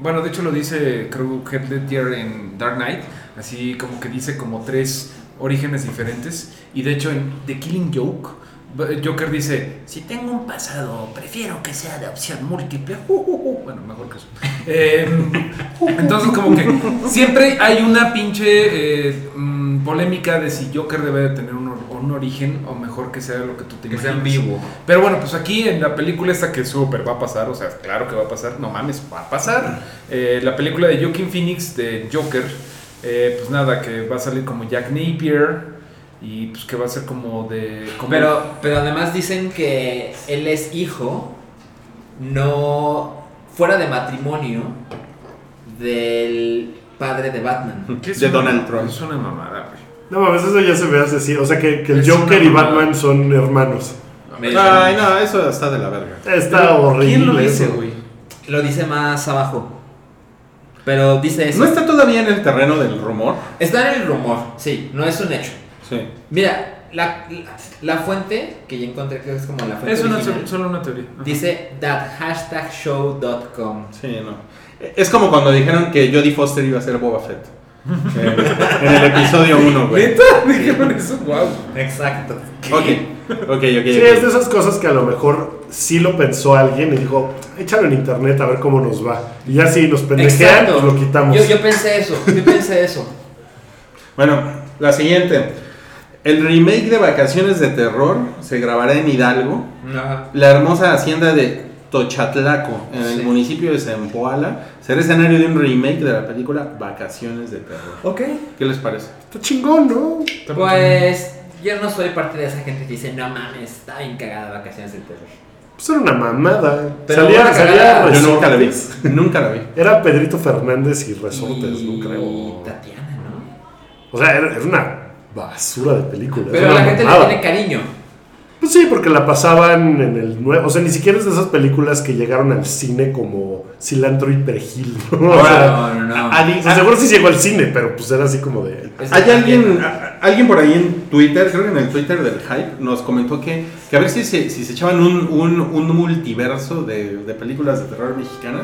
bueno, de hecho lo dice creo Heath Ledger en Dark Knight. Así como que dice como tres orígenes diferentes. Y de hecho en The Killing Joke. Joker dice, si tengo un pasado, prefiero que sea de opción múltiple. Bueno, mejor que eso. Eh, entonces como que siempre hay una pinche eh, mm, polémica de si Joker debe de tener un, un origen o mejor que sea lo que tú te Que sea vivo. Pero bueno, pues aquí en la película esta que súper va a pasar, o sea, claro que va a pasar, no mames, va a pasar. Eh, la película de Joaquin Phoenix de Joker, eh, pues nada, que va a salir como Jack Napier y pues que va a ser como de... como- Pero, pero además dicen que él es hijo, no fuera de matrimonio, del padre de Batman. ¿Qué es de una- Donald Trump. Es una mamada, güey. No mames, eso ya se me hace así. O sea que, que el Es Joker y. Batman son hermanos. Ay, no, eso está de la verga. Está Pero, horrible. ¿Quién lo dice, güey? Lo dice más abajo. Pero dice eso. ¿No está todavía en el terreno del rumor? Está en el rumor, sí, no es un hecho. Sí. Mira, la, la, la fuente que ya encontré, que es como la fuente Es una, original, solo una teoría. Ajá. dice that hashtag show.com. Sí, no. Es como cuando dijeron que Jodie Foster iba a ser Boba Fett. en, en el episodio 1, güey. ¿Neta? Dijeron eso, wow. Exacto. Ok, ok, ok. Sí, es de esas cosas que a lo mejor sí lo pensó alguien y dijo, échalo en internet a ver cómo nos va. Y ya si nos pendejean, pues lo quitamos. Yo, yo pensé eso, yo pensé eso. Bueno, la siguiente. El remake de Vacaciones de Terror se grabará en Hidalgo, Ajá. la hermosa hacienda de Tochatlaco, en el Sí. municipio de Zempoala, será escenario de un remake de la película Vacaciones de Terror. Ok. ¿Qué les parece? Está chingón, ¿no? Pues yo no soy parte de esa gente que dice, no mames, está bien cagada vacaciones del terror. Pues era una mamada. Pero salía una salía cagada. Yo nunca la vi. Nunca la vi. Era Pedrito Fernández y Resortes, y no creo. Tatiana, ¿no? O sea, era, era una basura de película. Pero la gente le tiene cariño. Pues sí, porque la pasaban en el nuevo. O sea, ni siquiera es de esas películas que llegaron al cine como cilantro y perejil. ¿no? O sea, No, no, no. Adi- seguro sí llegó al cine, pero pues era así como de. Hay alguien, a- alguien por ahí en Twitter, creo que en el Twitter del Hype, nos comentó que, que a ver si se, si se echaban un, un, un multiverso de, de películas de terror mexicanas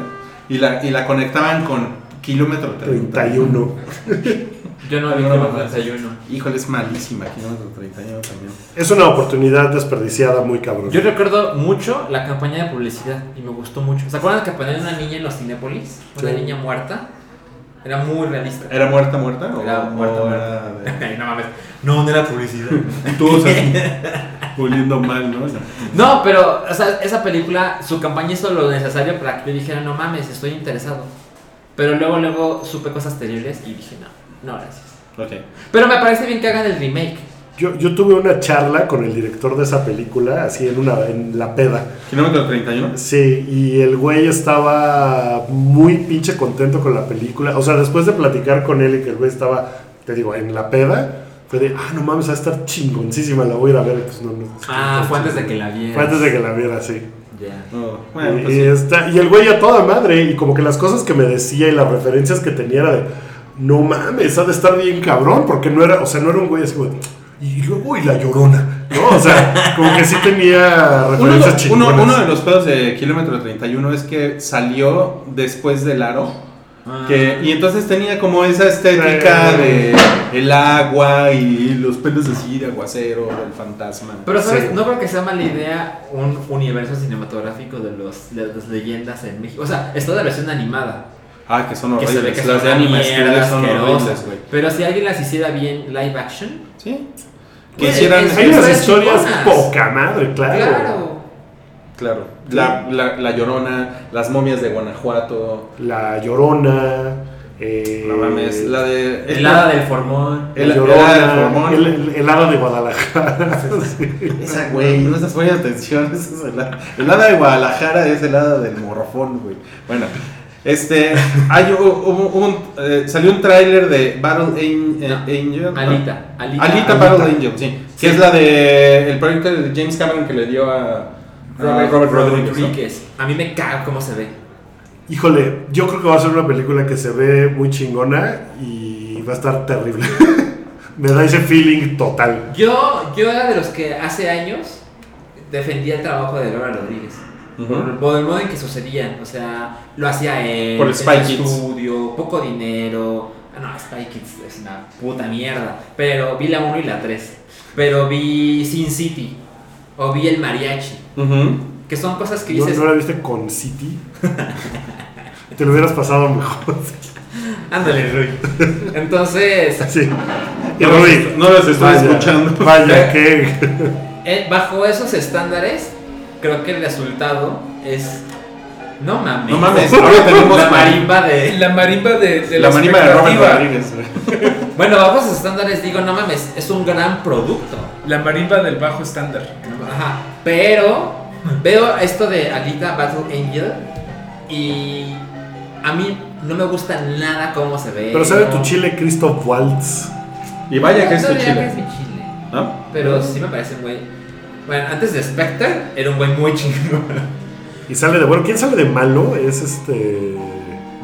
y la, y la conectaban con Kilómetro 30. 31. Yo no vi No, que no, no. desayuno. Híjole, es malísima Kilómetro 31 también. Es una oportunidad desperdiciada muy cabrón. Yo recuerdo mucho la campaña de publicidad y me gustó mucho. ¿Se acuerdan que ponían una niña en los Cinépolis? Una Sí. niña muerta. Era muy realista. ¿Era muerta, muerta? o- Era muerta, o muerta. era de- no mames. No, no era publicidad. Todos así, oliendo mal, ¿no? No, pero, o sea, esa película, su campaña hizo lo necesario para que yo dijera, no mames, estoy interesado. Pero luego, luego supe cosas terribles y dije, no, no, gracias. Ok. Pero me parece bien que hagan el remake. Yo, yo tuve una charla con el director de esa película, así en, una, en la peda. Kilómetro 31. Sí, y el güey estaba muy pinche contento con la película. O sea, después de platicar con él y que el güey estaba te digo, en la peda, fue de, ah, no mames, va a estar chingoncísima, la voy a ir a ver. Pues, no, no, Ah, fue antes de que la vieras. Fue antes de que la viera, sí. Ya. No, bueno, y, pues y sí. está- y el güey a toda madre, y como que las cosas que me decía y las referencias que tenía era de, no mames, ha de estar bien cabrón, porque no era, o sea, no era un güey así y luego y la llorona, ¿no? O sea, como que sí tenía Uno, referencias uno- chingonas. uno de los pedos de Kilómetro 31 es que salió después del aro. Ah. Que, y entonces tenía como esa estética de el agua y los pelos así de aguacero, el fantasma. Pero, ¿sabes? Sí. No creo que sea mala idea un universo cinematográfico de, los, de las leyendas en México. O sea, está la versión animada. Ah, que son Que se ve horribles. que Las son de Studios son horribles, güey. Pero si alguien las hiciera bien live action. Sí. Que hicieran. es- Hay unas Historias poca madre, claro. Claro. Claro. La, la, la Llorona, las momias de Guanajuato. La Llorona, eh, No mames. La de. El hada del formón. El- el Llorona, hada de Formón. el, el- el hada de Guadalajara. sí. Esa, güey, no estás poniendo atención. Esa es el, hada- el hada de Guadalajara es el hada del morrofón, güey. Bueno, este. Hay, hubo- hubo un, eh, salió un tráiler de Battle eh, No, Angel. ¿no? Alita. Alita. Alita, Alita. Battle Angel, sí. Sí. Que es la de. El proyecto de James Cameron que le dio a. Robert, Robert. Rodríguez. A mí me caga cómo se ve. Híjole, yo creo que va a ser una película que se ve muy chingona y va a estar terrible. Me da ese feeling total. Yo, yo era de los que hace años defendía el trabajo de Robert Rodríguez. Por, por el modo en que sucedían. O sea, lo hacía él. Por Spy Kids. estudio, poco dinero. Ah, no, Spy Kids es una puta mierda. Pero vi la 1 y la 3. Pero vi Sin City. O vi el mariachi. Que son cosas que ¿No, dices. ¿No la viste con City? Te lo hubieras pasado mejor. Ándale, Rui. Entonces, Sí. Y No los Rui, no los estoy vaya, escuchando. Vaya, que. eh, bajo esos estándares, creo que el resultado es. No mames. No mames, ahora tenemos la mari- marimba de. La marimba de, de La marimba de Robert. Rodríguez. Bueno, bajo estándares digo, no mames, es un gran producto. La marimba del bajo estándar. Ajá. Pero veo esto de Alita Battle Angel y a mí no me gusta nada cómo se ve. Pero sabe no- tu chile Christoph Waltz. Y vaya que es tu diría que chile. es mi chile. ¿No? Pero sí me parece güey. Bueno, antes de Spectre era un güey muy chingón. Y sale de bueno. ¿Quién sale de malo? Es este.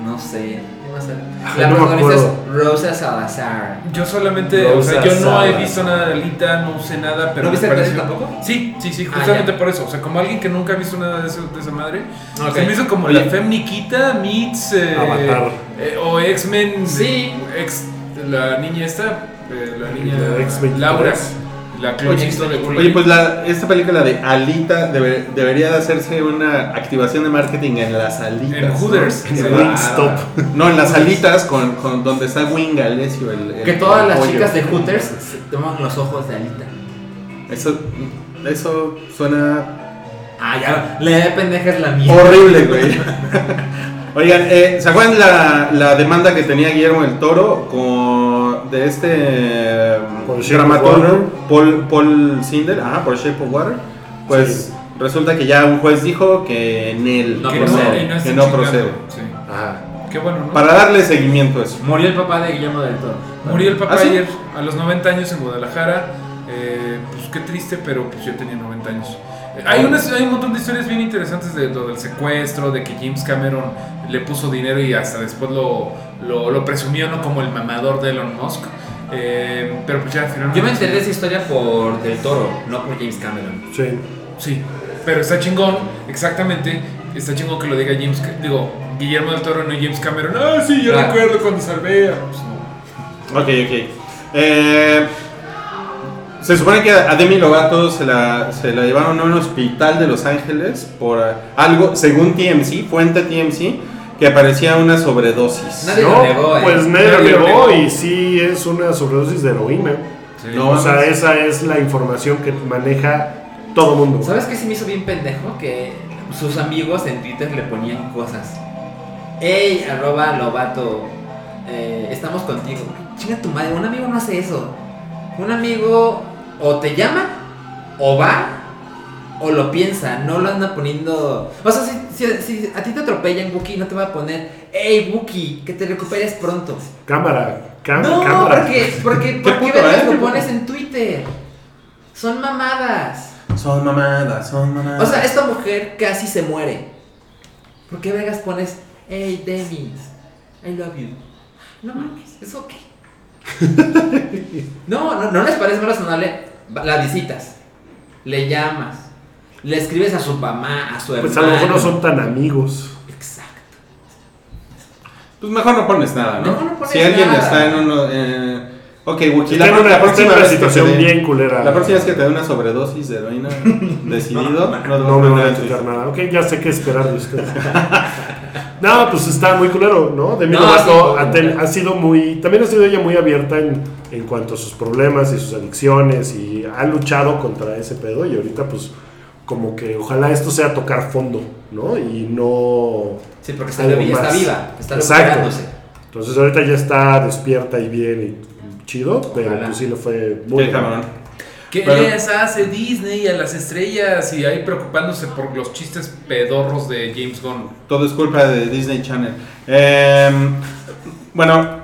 No sé. ¿qué va a ser? Ay, La no me protagonista acuerdo. es Rosa Salazar. Yo solamente, o sea, Rosa yo no he visto nada de Alita, no sé nada, pero ¿No viste me el trailer tampoco? Sí, sí, sí, Ah, justamente por eso. O sea, como alguien que nunca ha visto nada de, eso, de esa madre, Ok. se me hizo como la Fem Nikita meets eh, Avatar. eh, o X-Men, Sí. ex, la niña esta, eh, la niña La X-23. Laura, la Wolverine. Oye, pues la, esta película de Alita debe- debería de hacerse una activación de marketing en las alitas. En ¿no? Hooters. En Sí. Wingstop. No, en las alitas con, con donde está Wing Alessio. El, el- Que todas el las pollo. chicas de Hooters se toman los ojos de Alita. Eso, eso suena Ah, ya. La de pendeja es la mía. horrible, güey. Oigan, eh, ¿se acuerdan la, la demanda que tenía Guillermo del Toro con de este eh, Por of dramaturgo. Paul, Paul Sindel, ajá, por Shape of Water? Pues resulta que ya un juez dijo que en él No que procede, no, que no procede. Sí. Ajá. Qué bueno, ¿no? Para darle seguimiento a eso. Murió el papá de Guillermo del Toro. Murió el papá ¿Ah, sí? ayer a los 90 años en Guadalajara. Eh, pues qué triste, pero pues yo tenía 90 años. Hay, unas, hay un montón de historias bien interesantes de lo del secuestro, de que James Cameron le puso dinero y hasta después lo, lo, lo presumió ¿no? como el mamador de Elon Musk. Eh, pero pues ya finalmente... Yo me enteré de esa historia por Del Toro, no por James Cameron. Sí. Sí, pero está chingón, exactamente. Está chingón que lo diga James, digo, Guillermo del Toro, no James Cameron. Ah, sí, yo Claro. recuerdo cuando salvé a... Pues, no. Ok, ok. Eh, se supone que a Demi Lovato se la, se la llevaron a un hospital de Los Ángeles por algo, según TMC, fuente TMC, que aparecía una sobredosis. Nadie No, lo negó, ¿eh? pues nadie Nadie lo negó negó. y sí es una sobredosis de heroína. No, o sea, esa es la información que maneja todo mundo. ¿Sabes qué se me hizo bien pendejo? Que sus amigos en Twitter le ponían cosas. Ey, arroba Lobato, eh, estamos contigo. Chinga tu madre, un amigo no hace eso. Un amigo o te llama, o va, o lo piensa. No lo anda poniendo. O sea, si, si- si a ti te atropellan, Wookie, no te va a poner. hey Wookie, que te recuperes pronto. Cámara, cam- no, cámara. porque, porque, Qué ¿por qué puto, vergas ¿eh? lo pones en Twitter? Son mamadas. Son mamadas, son mamadas. O sea, esta mujer casi se muere. ¿Por qué vergas pones, hey Demi, I love you? No mames, es ok. no, no, ¿no les parece más razonable? La visitas, le llamas, le escribes a su mamá, a su hermano. Pues a lo mejor no son tan amigos. Exacto. Pues mejor no pones nada, ¿no? Mejor no pones si alguien nada. está en uno. Eh, ok, Wookie, la, la próxima que situación te bien culera. La próxima vez que te dé una sobredosis de heroína decidido, no, me voy a Twitter. nada. Ok, ya sé qué esperar de ustedes. no, pues está muy culero, ¿no? Demi No, Lovato sí, ha, sido muy. También ha sido ella muy abierta en, en cuanto a sus problemas y sus adicciones y ha luchado contra ese pedo y ahorita, pues, como que ojalá esto sea tocar fondo, ¿no? Y no. Sí, porque está, viva, está viva, está recuperándose. Entonces ahorita ya está despierta y bien y chido, pero Ojalá. pues sí le fue muy Qué cabrón. ¿Qué Pero- les hace Disney a las estrellas y ahí preocupándose por los chistes pedorros de James Gunn? Todo es culpa de Disney Channel. Eh, bueno,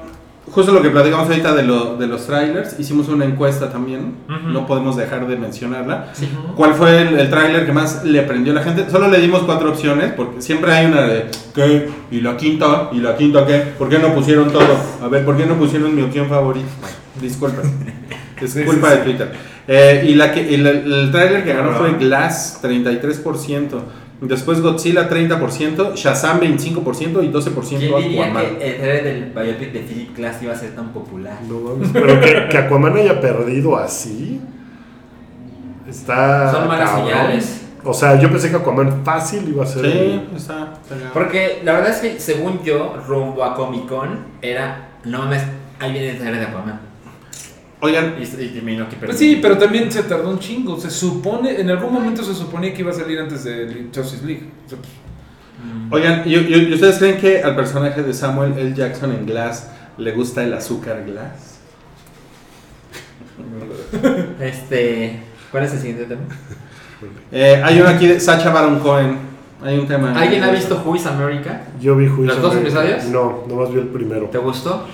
justo lo que platicamos ahorita de, lo- de los trailers, hicimos una encuesta también, Ujú. no podemos dejar de mencionarla. ¿Cuál fue el, el tráiler que más le prendió a la gente? Solo le dimos cuatro opciones, porque siempre hay una de ¿qué? ¿Y la quinta? ¿Y la quinta qué? ¿Por qué no pusieron todo? A ver, ¿por qué no pusieron mi opción favorita? Disculpa. Es Sí, culpa sí, de sí. Twitter. Eh, y la que, el, el tráiler que ganó fue Glass, 33%. Después Godzilla, 30%. Shazam, 25%. Y 12% ¿Quién diría Aquaman. que el trailer del biopic de Philip Glass iba a ser tan popular? No mames, pero que, que Aquaman haya perdido así. Está. Son malas cabrón. señales. O sea, yo pensé que Aquaman fácil iba a ser. Sí, está. está- Porque la verdad es que, según yo, rumbo a Comic Con, era. No mames, ahí viene el trailer de Aquaman. Oigan, Y, y terminó que Pues sí, pero también se tardó un chingo. Se supone, en algún momento se suponía que iba a salir antes de Justice League. O sea, pues, oigan, ¿y, y- y ustedes creen que al personaje de Samuel L. Jackson en Glass le gusta el azúcar Glass? Este. ¿Cuál es el siguiente tema? Eh, hay uno aquí de Sacha Baron Cohen. Hay un tema. ¿Alguien ha visto Who is America? Yo vi Juicio. ¿Los dos episodios? No, nomás vi el primero. ¿Te gustó?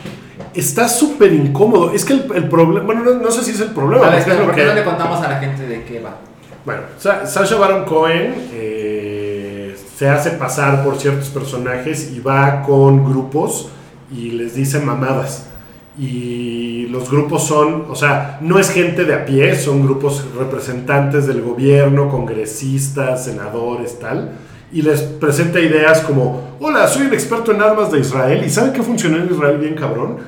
Está súper incómodo. Es que el, el problema. Bueno, no, no sé si es el problema. Ver, es lo ¿por qué que- no le contamos a la gente de qué va? Bueno, Sa- Sacha Baron Cohen eh, se hace pasar por ciertos personajes y va con grupos y les dice mamadas. Y los grupos son, o sea, no es gente de a pie, son grupos representantes del gobierno, congresistas, senadores, tal. Y les presenta ideas como, hola, soy un experto en armas de Israel y ¿saben qué funcionó en Israel bien cabrón?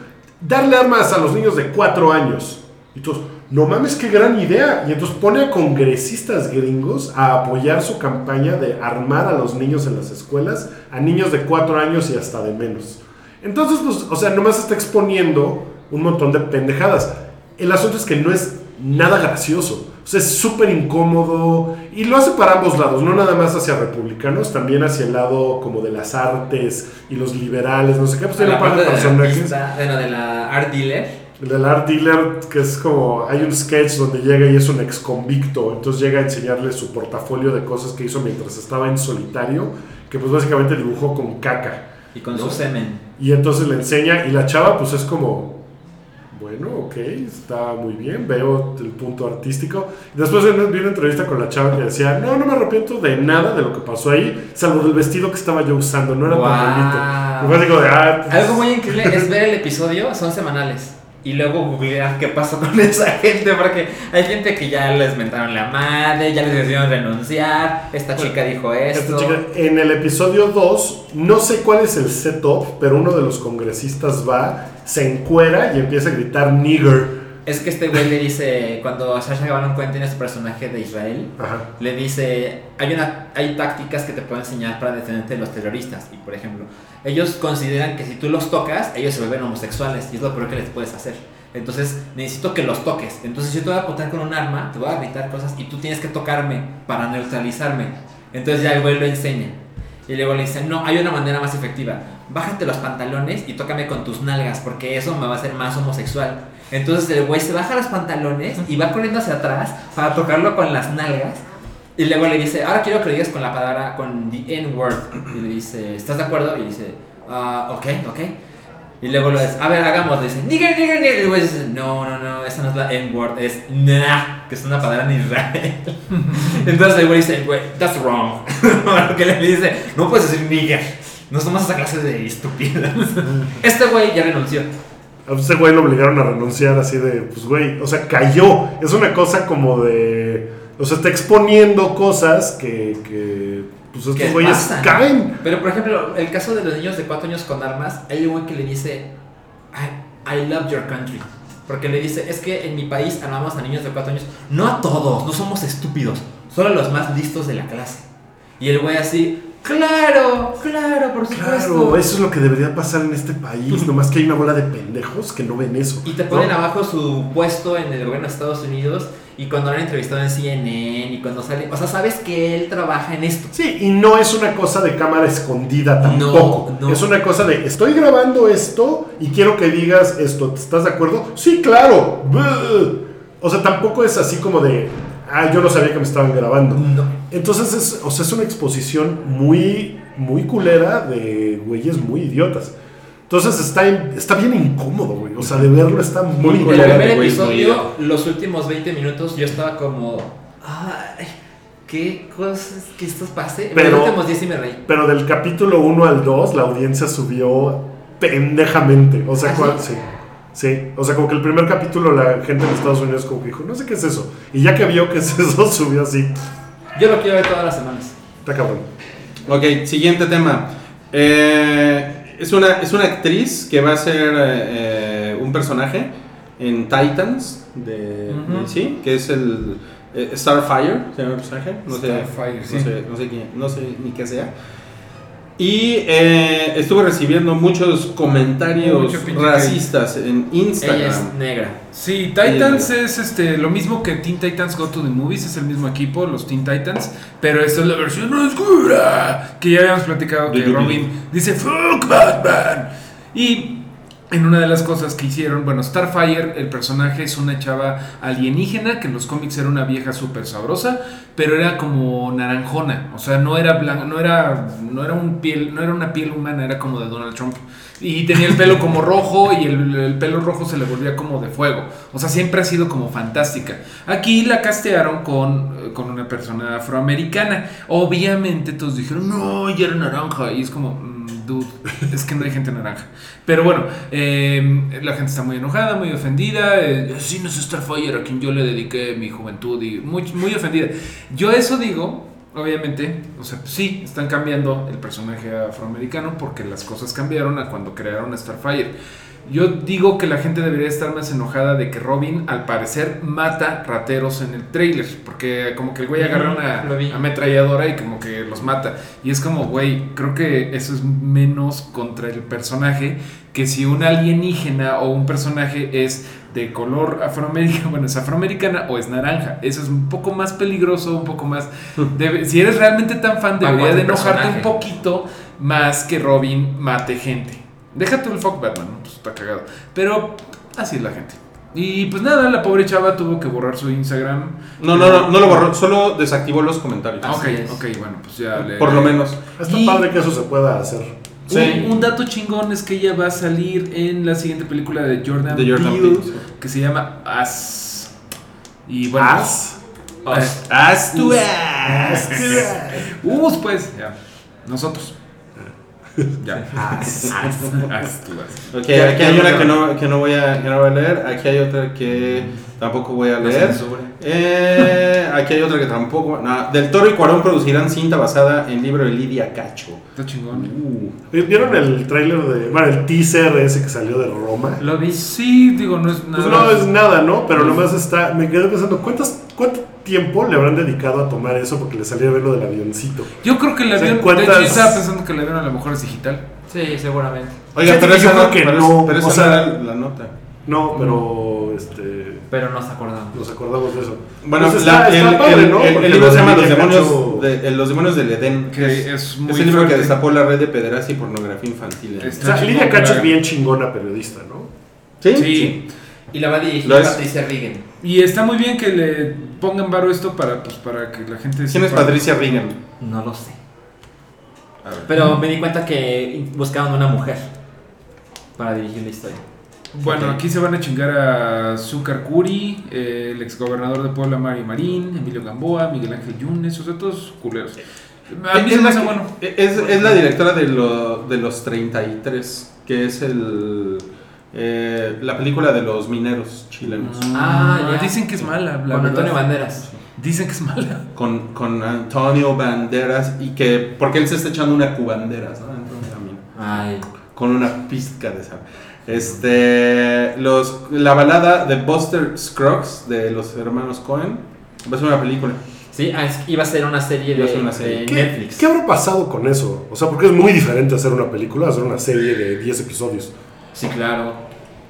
Darle armas a los niños de cuatro años. Y todos, no mames, qué gran idea. Y entonces pone a congresistas gringos a apoyar su campaña de armar a los niños en las escuelas, a niños de cuatro años y hasta de menos. Entonces, pues, o sea, nomás está exponiendo un montón de pendejadas. El asunto es que no es nada gracioso. O sea, es súper incómodo. Y lo hace para ambos lados, no nada más hacia republicanos, también hacia el lado como de las artes y los liberales, no sé qué. Pues tiene un par de de la personajes. artista, bueno, de la art dealer. El del art dealer, que es como, hay un sketch donde llega y es un ex convicto, entonces llega a enseñarle su portafolio de cosas que hizo mientras estaba en solitario, que pues básicamente dibujó con caca. Y con ¿No? su semen. Y entonces le enseña y la chava pues es como, bueno, ok, está muy bien, veo el punto artístico. Después vi una entrevista con la chava que decía, no, no me arrepiento de nada de lo que pasó ahí, salvo del vestido que estaba yo usando, no era tan Guau. bonito. De, ah, pues, Algo muy increíble es ver el episodio, son semanales. Y luego googlear qué pasó con esa gente, porque hay gente que ya les mentaron la madre, ya les decidieron renunciar, esta chica dijo Esta esto. chica- en el episodio 2, no sé cuál es el setup, pero uno de los congresistas va, se encuera y empieza a gritar nigger. Es que este güey le dice, cuando Sasha Baron Cohen tiene su personaje de Israel, Ajá. le dice, hay, una, hay tácticas que te puedo enseñar para defenderte de los terroristas. Y por ejemplo, ellos consideran que si tú los tocas, ellos se vuelven homosexuales y es lo peor que les puedes hacer. Entonces necesito que los toques. Entonces yo te voy a apuntar con un arma, te voy a gritar cosas y tú tienes que tocarme para neutralizarme. Entonces ya el güey lo enseña. Y luego le dice, no, hay una manera más efectiva. Bájate los pantalones y tócame con tus nalgas, porque eso me va a hacer más homosexual. Entonces el güey se baja los pantalones y va corriendo hacia atrás para tocarlo con las nalgas. Y luego le dice, ahora quiero que lo digas con la palabra, con the N-word. Y le dice, ¿estás de acuerdo? Y dice, ah, ok, ok. Y luego lo dice, a ver, hagamos, dice, nigger, nigger, nigger. Y el güey dice, no, no, no, esa no es la N-word, es nah, que es una palabra en Israel. Entonces el güey dice, güey, that's wrong. Porque le dice, no puedes decir nigger, no somos esa clase de estúpidas. Este güey ya renunció. A ese güey lo obligaron a renunciar así de, pues güey, o sea, cayó. Es una cosa como de, o sea, está exponiendo cosas que, que pues que estos güeyes pasan. caen. Pero por ejemplo, el caso de los niños de 4 años con armas, hay un güey que le dice, I, I love your country. Porque le dice, es que en mi país amamos a niños de 4 años. No a todos, no somos estúpidos, solo a los más listos de la clase. Y el güey así, claro, claro, por supuesto. Claro, eso es lo que debería pasar en este país. Nomás que hay una bola de pendejos que no ven eso. Y te ponen ¿no? abajo su puesto en el gobierno de Estados Unidos y cuando lo han entrevistado en CNN y cuando sale, o sea, sabes que él trabaja en esto. Sí, y no es una cosa de cámara escondida tampoco. No, no. Es una cosa de estoy grabando esto y quiero que digas esto. ¿Estás de acuerdo? Sí, claro. Buh. O sea, tampoco es así como de ah, yo no sabía que me estaban grabando. No. Entonces es, o sea, es una exposición muy, muy culera de güeyes muy idiotas. Entonces está, en- está bien incómodo, güey. O sea, de verlo está muy Muy El primer episodio, los últimos 20 minutos, yo estaba como, ay, qué cosas que esto pase. Pero- los últimos 10 sí me reí. Pero del capítulo 1 al 2, la audiencia subió pendejamente. O sea, ¿Ah, cual- sí? sí. Sí, o sea, como que el primer capítulo la gente en Estados Unidos como que dijo, no sé qué es eso. Y ya que vio que es eso, subió así. Yo lo quiero ver todas las semanas. Está cabrón. Ok, siguiente tema. Eh, es, una, es una actriz que va a ser eh, eh, un personaje en Titans, de, Ujú. de- ¿sí? Que es el eh, Starfire, se llama el personaje. No sé, Starfire, no sí. sé, no sé quién- no sé ni qué sea. Y eh, estuve recibiendo muchos comentarios Mucho racistas en Instagram. Ella es negra. Sí, Titans es este lo mismo que Teen Titans Go to the Movies, es el mismo equipo, los Teen Titans, pero esta es la versión oscura que ya habíamos platicado que. Robin dice fuck Batman. Y en una de las cosas que hicieron, bueno, Starfire, el personaje es una chava alienígena que en los cómics era una vieja súper sabrosa, pero era como naranjona, o sea, no era blanca, no era no era un piel, no era una piel humana, era como de Donald Trump. Y tenía el pelo como rojo y el, el pelo rojo se le volvía como de fuego. O sea, siempre ha sido como fantástica. Aquí la castearon con, eh, con una persona afroamericana. Obviamente todos dijeron, no, ella era naranja. Y es como, "Mm, dude, es que no hay gente naranja. Pero bueno, eh, la gente está muy enojada, muy ofendida. Eh, no es Starfire a quien yo le dediqué mi juventud y muy, muy ofendida. Yo eso digo, obviamente, o sea, sí, están cambiando el personaje afroamericano porque las cosas cambiaron a cuando crearon a Starfire. Yo digo que la gente debería estar más enojada de que Robin, al parecer, mata rateros en el trailer. Porque como que el güey agarra una ametralladora y como que los mata. Y es como, güey, creo que eso es menos contra el personaje que si un alienígena o un personaje es de color afroamericano, bueno, es afroamericana o es naranja. Eso es un poco más peligroso, un poco más... debe- si eres realmente tan fan, debería de enojarte un poquito más que Robin mate gente. Deja tú el fuck Batman, ¿no? Pues está cagado. Pero así es la gente. Y pues nada, la pobre chava tuvo que borrar su Instagram. No, no, no, no lo borró, solo desactivó los comentarios. Ah, ok, es. ok, bueno, pues ya le... Por lo menos. Está Y- padre que eso se pueda hacer. Sí. Un, un dato chingón es que ella va a salir en la siguiente película de Jordan, De Jordan Peele, Peele, sí. que se llama As. Y bueno, As. Us. Haz tu Us, pues, ya. Nosotros. Ya. Ok, aquí hay una que no, que, no voy a, que no voy a leer. Aquí hay otra que tampoco voy a La leer. Eh, aquí hay otra que tampoco. no, Del Toro y Cuarón producirán cinta basada en libro de Lidia Cacho. Está chingón. Uh, ¿Vieron el tráiler de. Bueno, el teaser ese que salió de Roma? Lo vi. Sí, digo, no es nada. Pues no es nada, ¿no? Pero nomás está. Me quedé pensando, ¿cuántas, ¿cuánto tiempo le habrán dedicado a tomar eso porque le salía a ver lo del avioncito? Yo creo que el O sea, avión. De ¿cuántas- hecho, yo estaba pensando que el avión a lo mejor es digital. Sí, seguramente. Oiga, pero que esa yo creo no, que pero, no, pero esa o sea- no era la nota. No, pero. Este. Pero nos acordamos. Nos acordamos de eso. Bueno, Pues la- está- está el, padre, el- ¿no? el- el libro se llama Los demonios, Cacho- de, el- Los demonios del Edén. Que es muy el libro que destapó la red de pederastia y pornografía infantil. Es- O sea, Lidia Cacho es bien chingona periodista, ¿no? ¿Sí? Sí. Y la va a dirigir es. Patricia Regan. Y está muy bien que le pongan varo esto para, pues, para que la gente ¿Quién es. Patricia Regan? No lo sé. Pero me di cuenta que buscaban una mujer para dirigir la historia. Bueno, aquí se van a chingar a Zúcar Curi, eh, el exgobernador de Puebla, Mario Marín, Emilio Gamboa, Miguel Ángel Yunes, o sea, todos culeros. A mí se es, me la hace que- bueno. es, es la directora de, lo- de los 33, que es el eh, la película de los mineros chilenos. Ah, ya. Dicen que es mala, la Con verdad. Antonio Banderas. Dicen que es mala. Con, con Antonio Banderas y que porque él se está echando una cubanderas, ¿no? Dentro del camino. Ay. con una pizca de sal. Este, los, la balada de Buster Scruggs de los hermanos Cohen va a ser una película. Sí, ah, es que iba a ser una serie de, una serie. de ¿Qué, Netflix. qué habrá pasado con eso? O sea, porque es muy diferente hacer una película hacer una serie de 10 episodios. Sí, claro.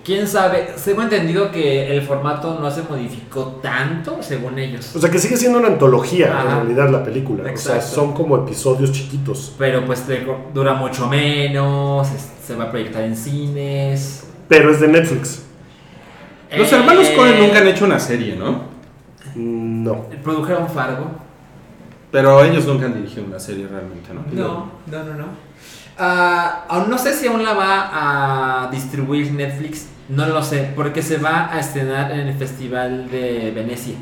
¿Quién sabe? Tengo entendido que el formato no se modificó tanto, según ellos. O sea, que sigue siendo una antología Ajá. en realidad la película. O sea, son como episodios chiquitos. Pero pues dura mucho menos, se va a proyectar en cines. Pero es de Netflix. Los Eh, hermanos Cohen nunca han hecho una serie, ¿no? No. Produjeron Fargo. Pero ellos nunca han dirigido una serie realmente, ¿no? No, no, no, no. Ah, aún no sé si aún la va a distribuir Netflix. No lo sé, porque se va a estrenar en el Festival de Venecia.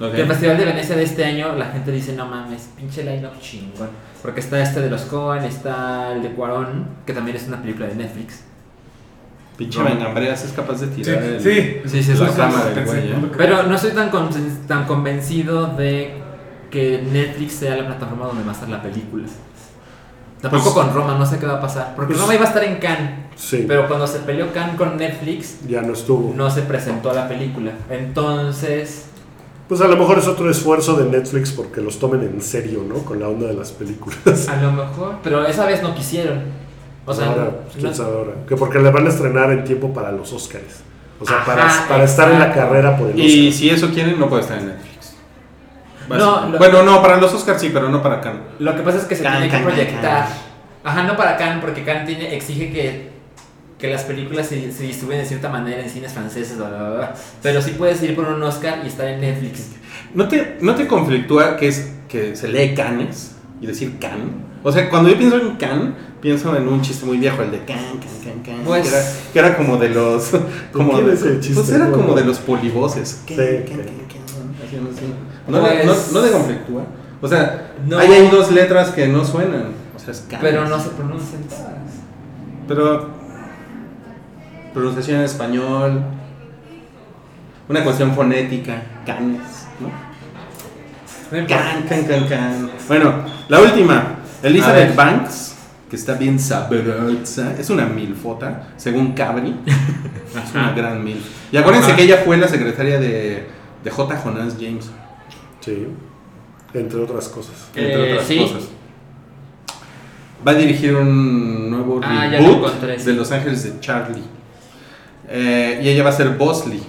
Ok. El Festival de Venecia de este año, la gente dice, no mames, pinche line-up chingón. Porque está este de los Cohen, está el de Cuarón, que también es una película de Netflix. Pinche Mengambreas es capaz de Sí, tirar el- sí. Sí, sí, la es cama del güey, ¿eh? Pero no estoy tan, con- tan convencido de que Netflix sea la plataforma donde va a estar la película. Tampoco Pues- con Roma, no sé qué va a pasar. Porque Pues- Roma iba a estar en Cannes. Sí. Pero cuando se peleó Cannes con Netflix, Ya no estuvo. no se presentó la película. Entonces, Pues a lo mejor es otro esfuerzo de Netflix porque los tomen en serio, ¿no? Con la onda de las películas. a lo mejor. Pero esa vez no quisieron. O sea, ahora, no- pues, quién sabe ahora. Que porque le van a estrenar en tiempo para los Oscars. O sea, Ajá, para, para estar en la carrera por el Y Oscar. si eso quieren, no puede estar en Netflix. No, lo- bueno, no, para los Oscars sí, pero no para Cannes. Lo que pasa es que se Can, tiene can, que can, proyectar. can. Ajá, no para Cannes, porque Cannes tiene, exige que, que las películas se, se distribuyen de cierta manera en cines franceses, bla, bla, bla, bla. Pero sí puedes ir por un Oscar y estar en Netflix. ¿No te, ¿No te conflictúa que, es, que se lee Canes y decir Can? O sea, cuando yo pienso en Can, pienso en un chiste muy viejo, el de Can, Can, Can, Can. Pues- que, era, que era como de los. Como quién de- es el chiste? Pues era como de los polivoces. Can, Sí, can, can, can, así. ¿No, le- Pues- no, no te conflictúa? O sea, No. ahí hay dos letras que no suenan. O sea, es Canes. Pero no se pronuncian todas. Pero. Pronunciación en español. Una cuestión fonética. Canes, ¿no? No importa. Can, can, can, can. Bueno, la última. Elizabeth. Banks, que está bien sabrosa. Es una milfota, según Cabri. es una gran mil. Y acuérdense Ajá. que ella fue la secretaria de, de J. Jonas James, Sí. Entre otras cosas. entre Eh, otras sí. cosas. Va a dirigir un nuevo Ah, ya lo reboot encontré, sí. de Los Ángeles de Charlie. Eh, y ella va a ser Bosley.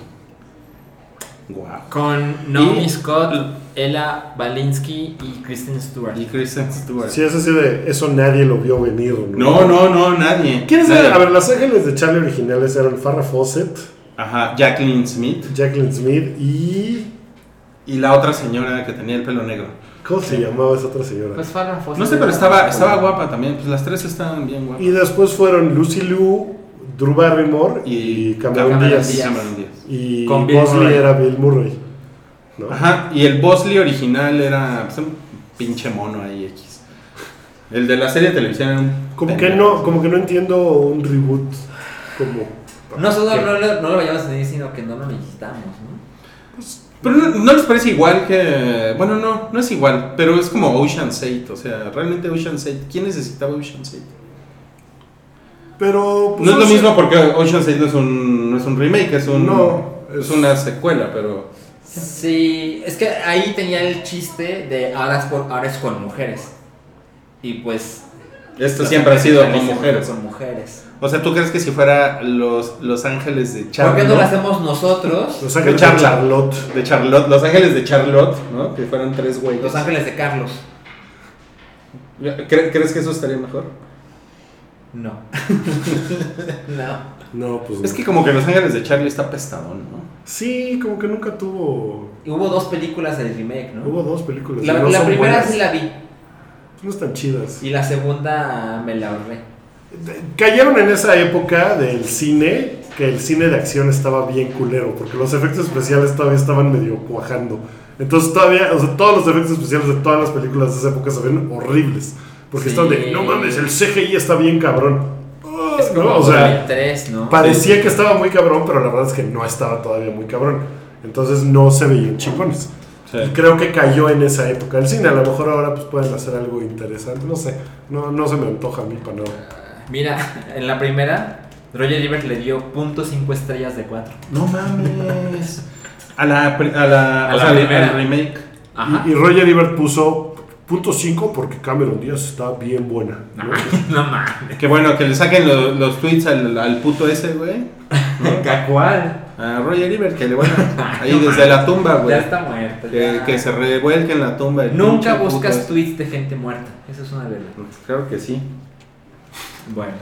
Wow. Con Naomi Y- Scott, Ella Balinsky y Kristen Stewart. Y Kristen Stewart. Sí, es así de eso nadie lo vio venir. No, no, no, nadie. ¿Quiénes Nadie. eran? A ver, Los Ángeles de Charlie originales eran Farrah Fawcett, Ajá, Jacqueline Smith. Jacqueline Smith y. Y la otra señora que tenía el pelo negro. ¿Cómo se llamaba esa otra señora? Pues Farrah Fawcett No sé, pero estaba, estaba guapa también. Pues las tres estaban bien guapas. Y después fueron Lucy Liu, Drew Barrymore y, Cameron, Cameron Díaz. Díaz. Cameron Díaz. Y Con Bill Bosley Murray. era Bill Murray. ¿no? Ajá, y el Bosley original era pues, un pinche mono ahí X. El de la serie de televisión era un Como que no, como que no entiendo un reboot como. No solo no, lo- no lo vayamos a decir, sino que no lo necesitamos, ¿no? Pero no, no les parece igual que. Bueno, no, no es igual. Pero es como Ocean's 8. O sea, realmente Ocean's 8. ¿Quién necesitaba Ocean's 8? Pero. pues, No es lo mismo porque Ocean's 8 no es un, no es un remake, es, un, No, es una secuela, pero. Sí, es que ahí tenía el chiste de ahora es, por- ahora es con mujeres. Y pues. Esto siempre ha sido con Con mujeres. O sea, ¿tú crees que si fuera los, los Ángeles de ¿Por Charlotte? qué no lo hacemos nosotros? Los Ángeles De de Charlotte. De Charlotte, Los Ángeles de Charlotte, ¿no? Que fueran tres güeyes. Los Ángeles de Carlos. ¿Cre- ¿Crees que eso estaría mejor? No. no. No, pues. Es no. que como que Los Ángeles de Charlie está pestadón, ¿no? Sí, como que nunca tuvo. Y hubo dos películas del remake, ¿no? Hubo dos películas. La, no la primera buenas. sí la vi. No están chidas. Y la segunda me la ahorré. Cayeron en esa época del cine, que el cine de acción estaba bien culero, porque los efectos especiales todavía estaban medio cuajando. Entonces todavía, o sea, todos los efectos especiales de todas las películas de esa época se ven horribles. Porque Sí. están de, no mames, el CGI está bien cabrón. Ah, Es como ¿no? O sea, 2003, ¿no? parecía que estaba muy cabrón, pero la verdad es que no estaba todavía muy cabrón. Entonces no se veían chingones. Sí. Y creo que cayó en esa época del cine. A lo mejor ahora pues pueden hacer algo interesante. No sé. No, no se me antoja a mí para nada. Mira, en la primera, Roger Ebert le dio .5 estrellas de 4. No mames. A la, a la, A la sea, primera. remake. Ajá. Y, y Roger Ebert puso punto 5 porque Cameron Díaz está bien buena. ¿no? No mames. Que bueno, que le saquen lo- los tweets al, al puto ese, güey. ¿A cuál? A Roger Ebert, que le van a- ahí desde la tumba, güey. Ya está muerto. Que, que se revuelque en la tumba. Nunca buscas tweets de gente muerta. Eso es una verdad. Claro que sí. Bueno,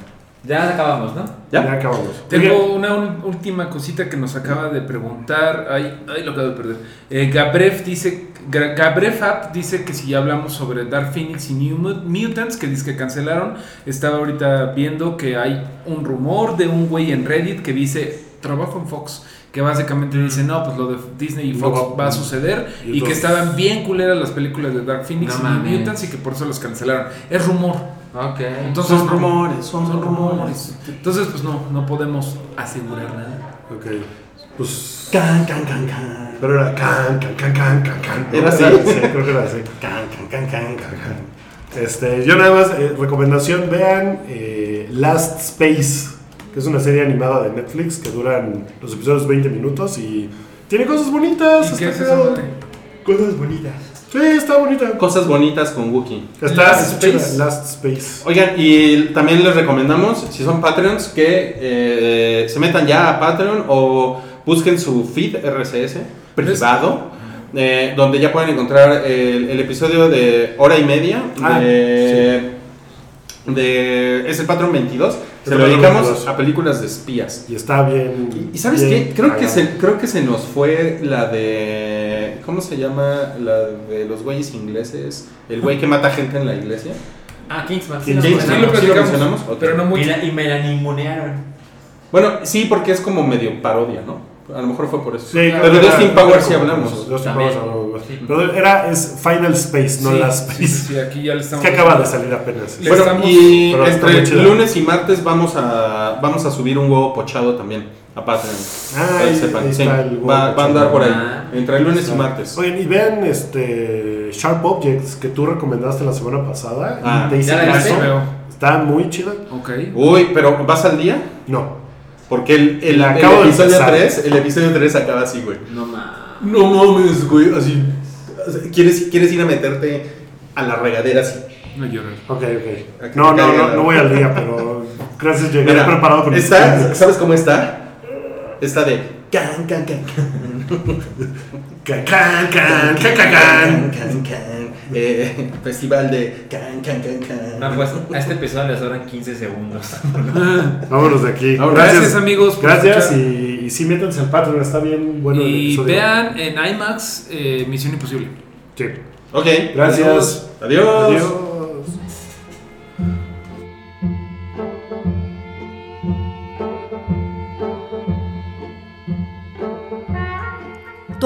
ya acabamos, ¿no? Ya, ¿Ya? acabamos. Tengo una un- última cosita que nos acaba de preguntar. Ay, ay lo acabo de perder. Eh, Gabrev dice, Gabrev App dice que si ya hablamos sobre Dark Phoenix y New Mut- Mutants, que dice que cancelaron, estaba ahorita viendo que hay un rumor de un güey en Reddit que dice, trabajo en Fox. Que básicamente dice, no, pues lo de Disney y Fox va- va a suceder. y Y que estaban bien culeras las películas de Dark Phoenix No y New. Mutants y que por eso los cancelaron. Es rumor. Ok. Entonces, Son rumores, son son rumores. rumores. Entonces, pues no, no podemos asegurar nada. Ok. Pues. Can, can, can, can. Pero era can, can, can, can, can, can. ¿Era así? Sí, creo que era así. Can, can, can, can, can, can. Este, yo nada más, eh, recomendación, vean eh, Last Space, que es una serie animada de Netflix que duran los episodios 20 minutos y tiene cosas bonitas. ¿Y qué es eso? Cosas bonitas. Sí, está bonita. Cosas bonitas con Wookiee. Está Last Space. Last Space. Oigan, y también les recomendamos, si son Patreons, que eh, se metan ya a Patreon o busquen su feed RSS privado, eh, donde ya pueden encontrar el, el episodio de hora y media Ah, de, de- es el Patreon 22. Se lo dedicamos 22. a películas de espías. Y está bien. ¿Y sabes bien qué? Creo que, se, creo que se nos fue la de... ¿Cómo se llama? La de los güeyes ingleses. El güey que mata gente en la iglesia. Ah, Kingsman. Kingsman. Sí, Sí, lo sí ¿Sí lo mencionamos? Pero no y, mucho. la- y me la ningunearon. Bueno, sí, porque es como medio parodia, ¿no? A lo mejor fue por eso. Sí, Pero de era- Austin Powers sí hablamos. Powers hablamos. Pero era, es Final Space, no Sí, Last sí, Space. sí, aquí ya le estamos. que acaba de salir apenas. Le Bueno, estamos- y entre lunes y martes vamos a vamos a subir un huevo pochado también a Patreon. Ah, ahí- sepan. Sí, el va, va a andar por ahí. Ah. Entre lunes y martes. Oigan, y vean este Sharp Objects que tú recomendaste la semana pasada. Ah, y te hice ¿ya la caso. Está muy chida. Ok. Uy, pero ¿vas al día? No. Porque el, el, el acabo de episodio empezar. 3, el episodio 3 acaba así, güey. No mames. No mames, güey, así. ¿Quieres, quieres ir a meterte a la regadera así. No llorar. Ok, ok. No, no, no, no voy al día, pero gracias, llegué Mira, preparado con. ¿Sabes cómo está? Está de can, can, can, can. Can, can, can, can, can, Can, can. can, can. Eh, festival de can, can, can, can. No, pues a este episodio le sobran 15 segundos. Vámonos de aquí. Vámonos. Gracias, amigos. por Gracias y, y sí, métanse al Patreon, está bien bueno el Y episodio. vean en IMAX eh, Misión Imposible. Sí. Ok. Gracias. Adiós. Adiós.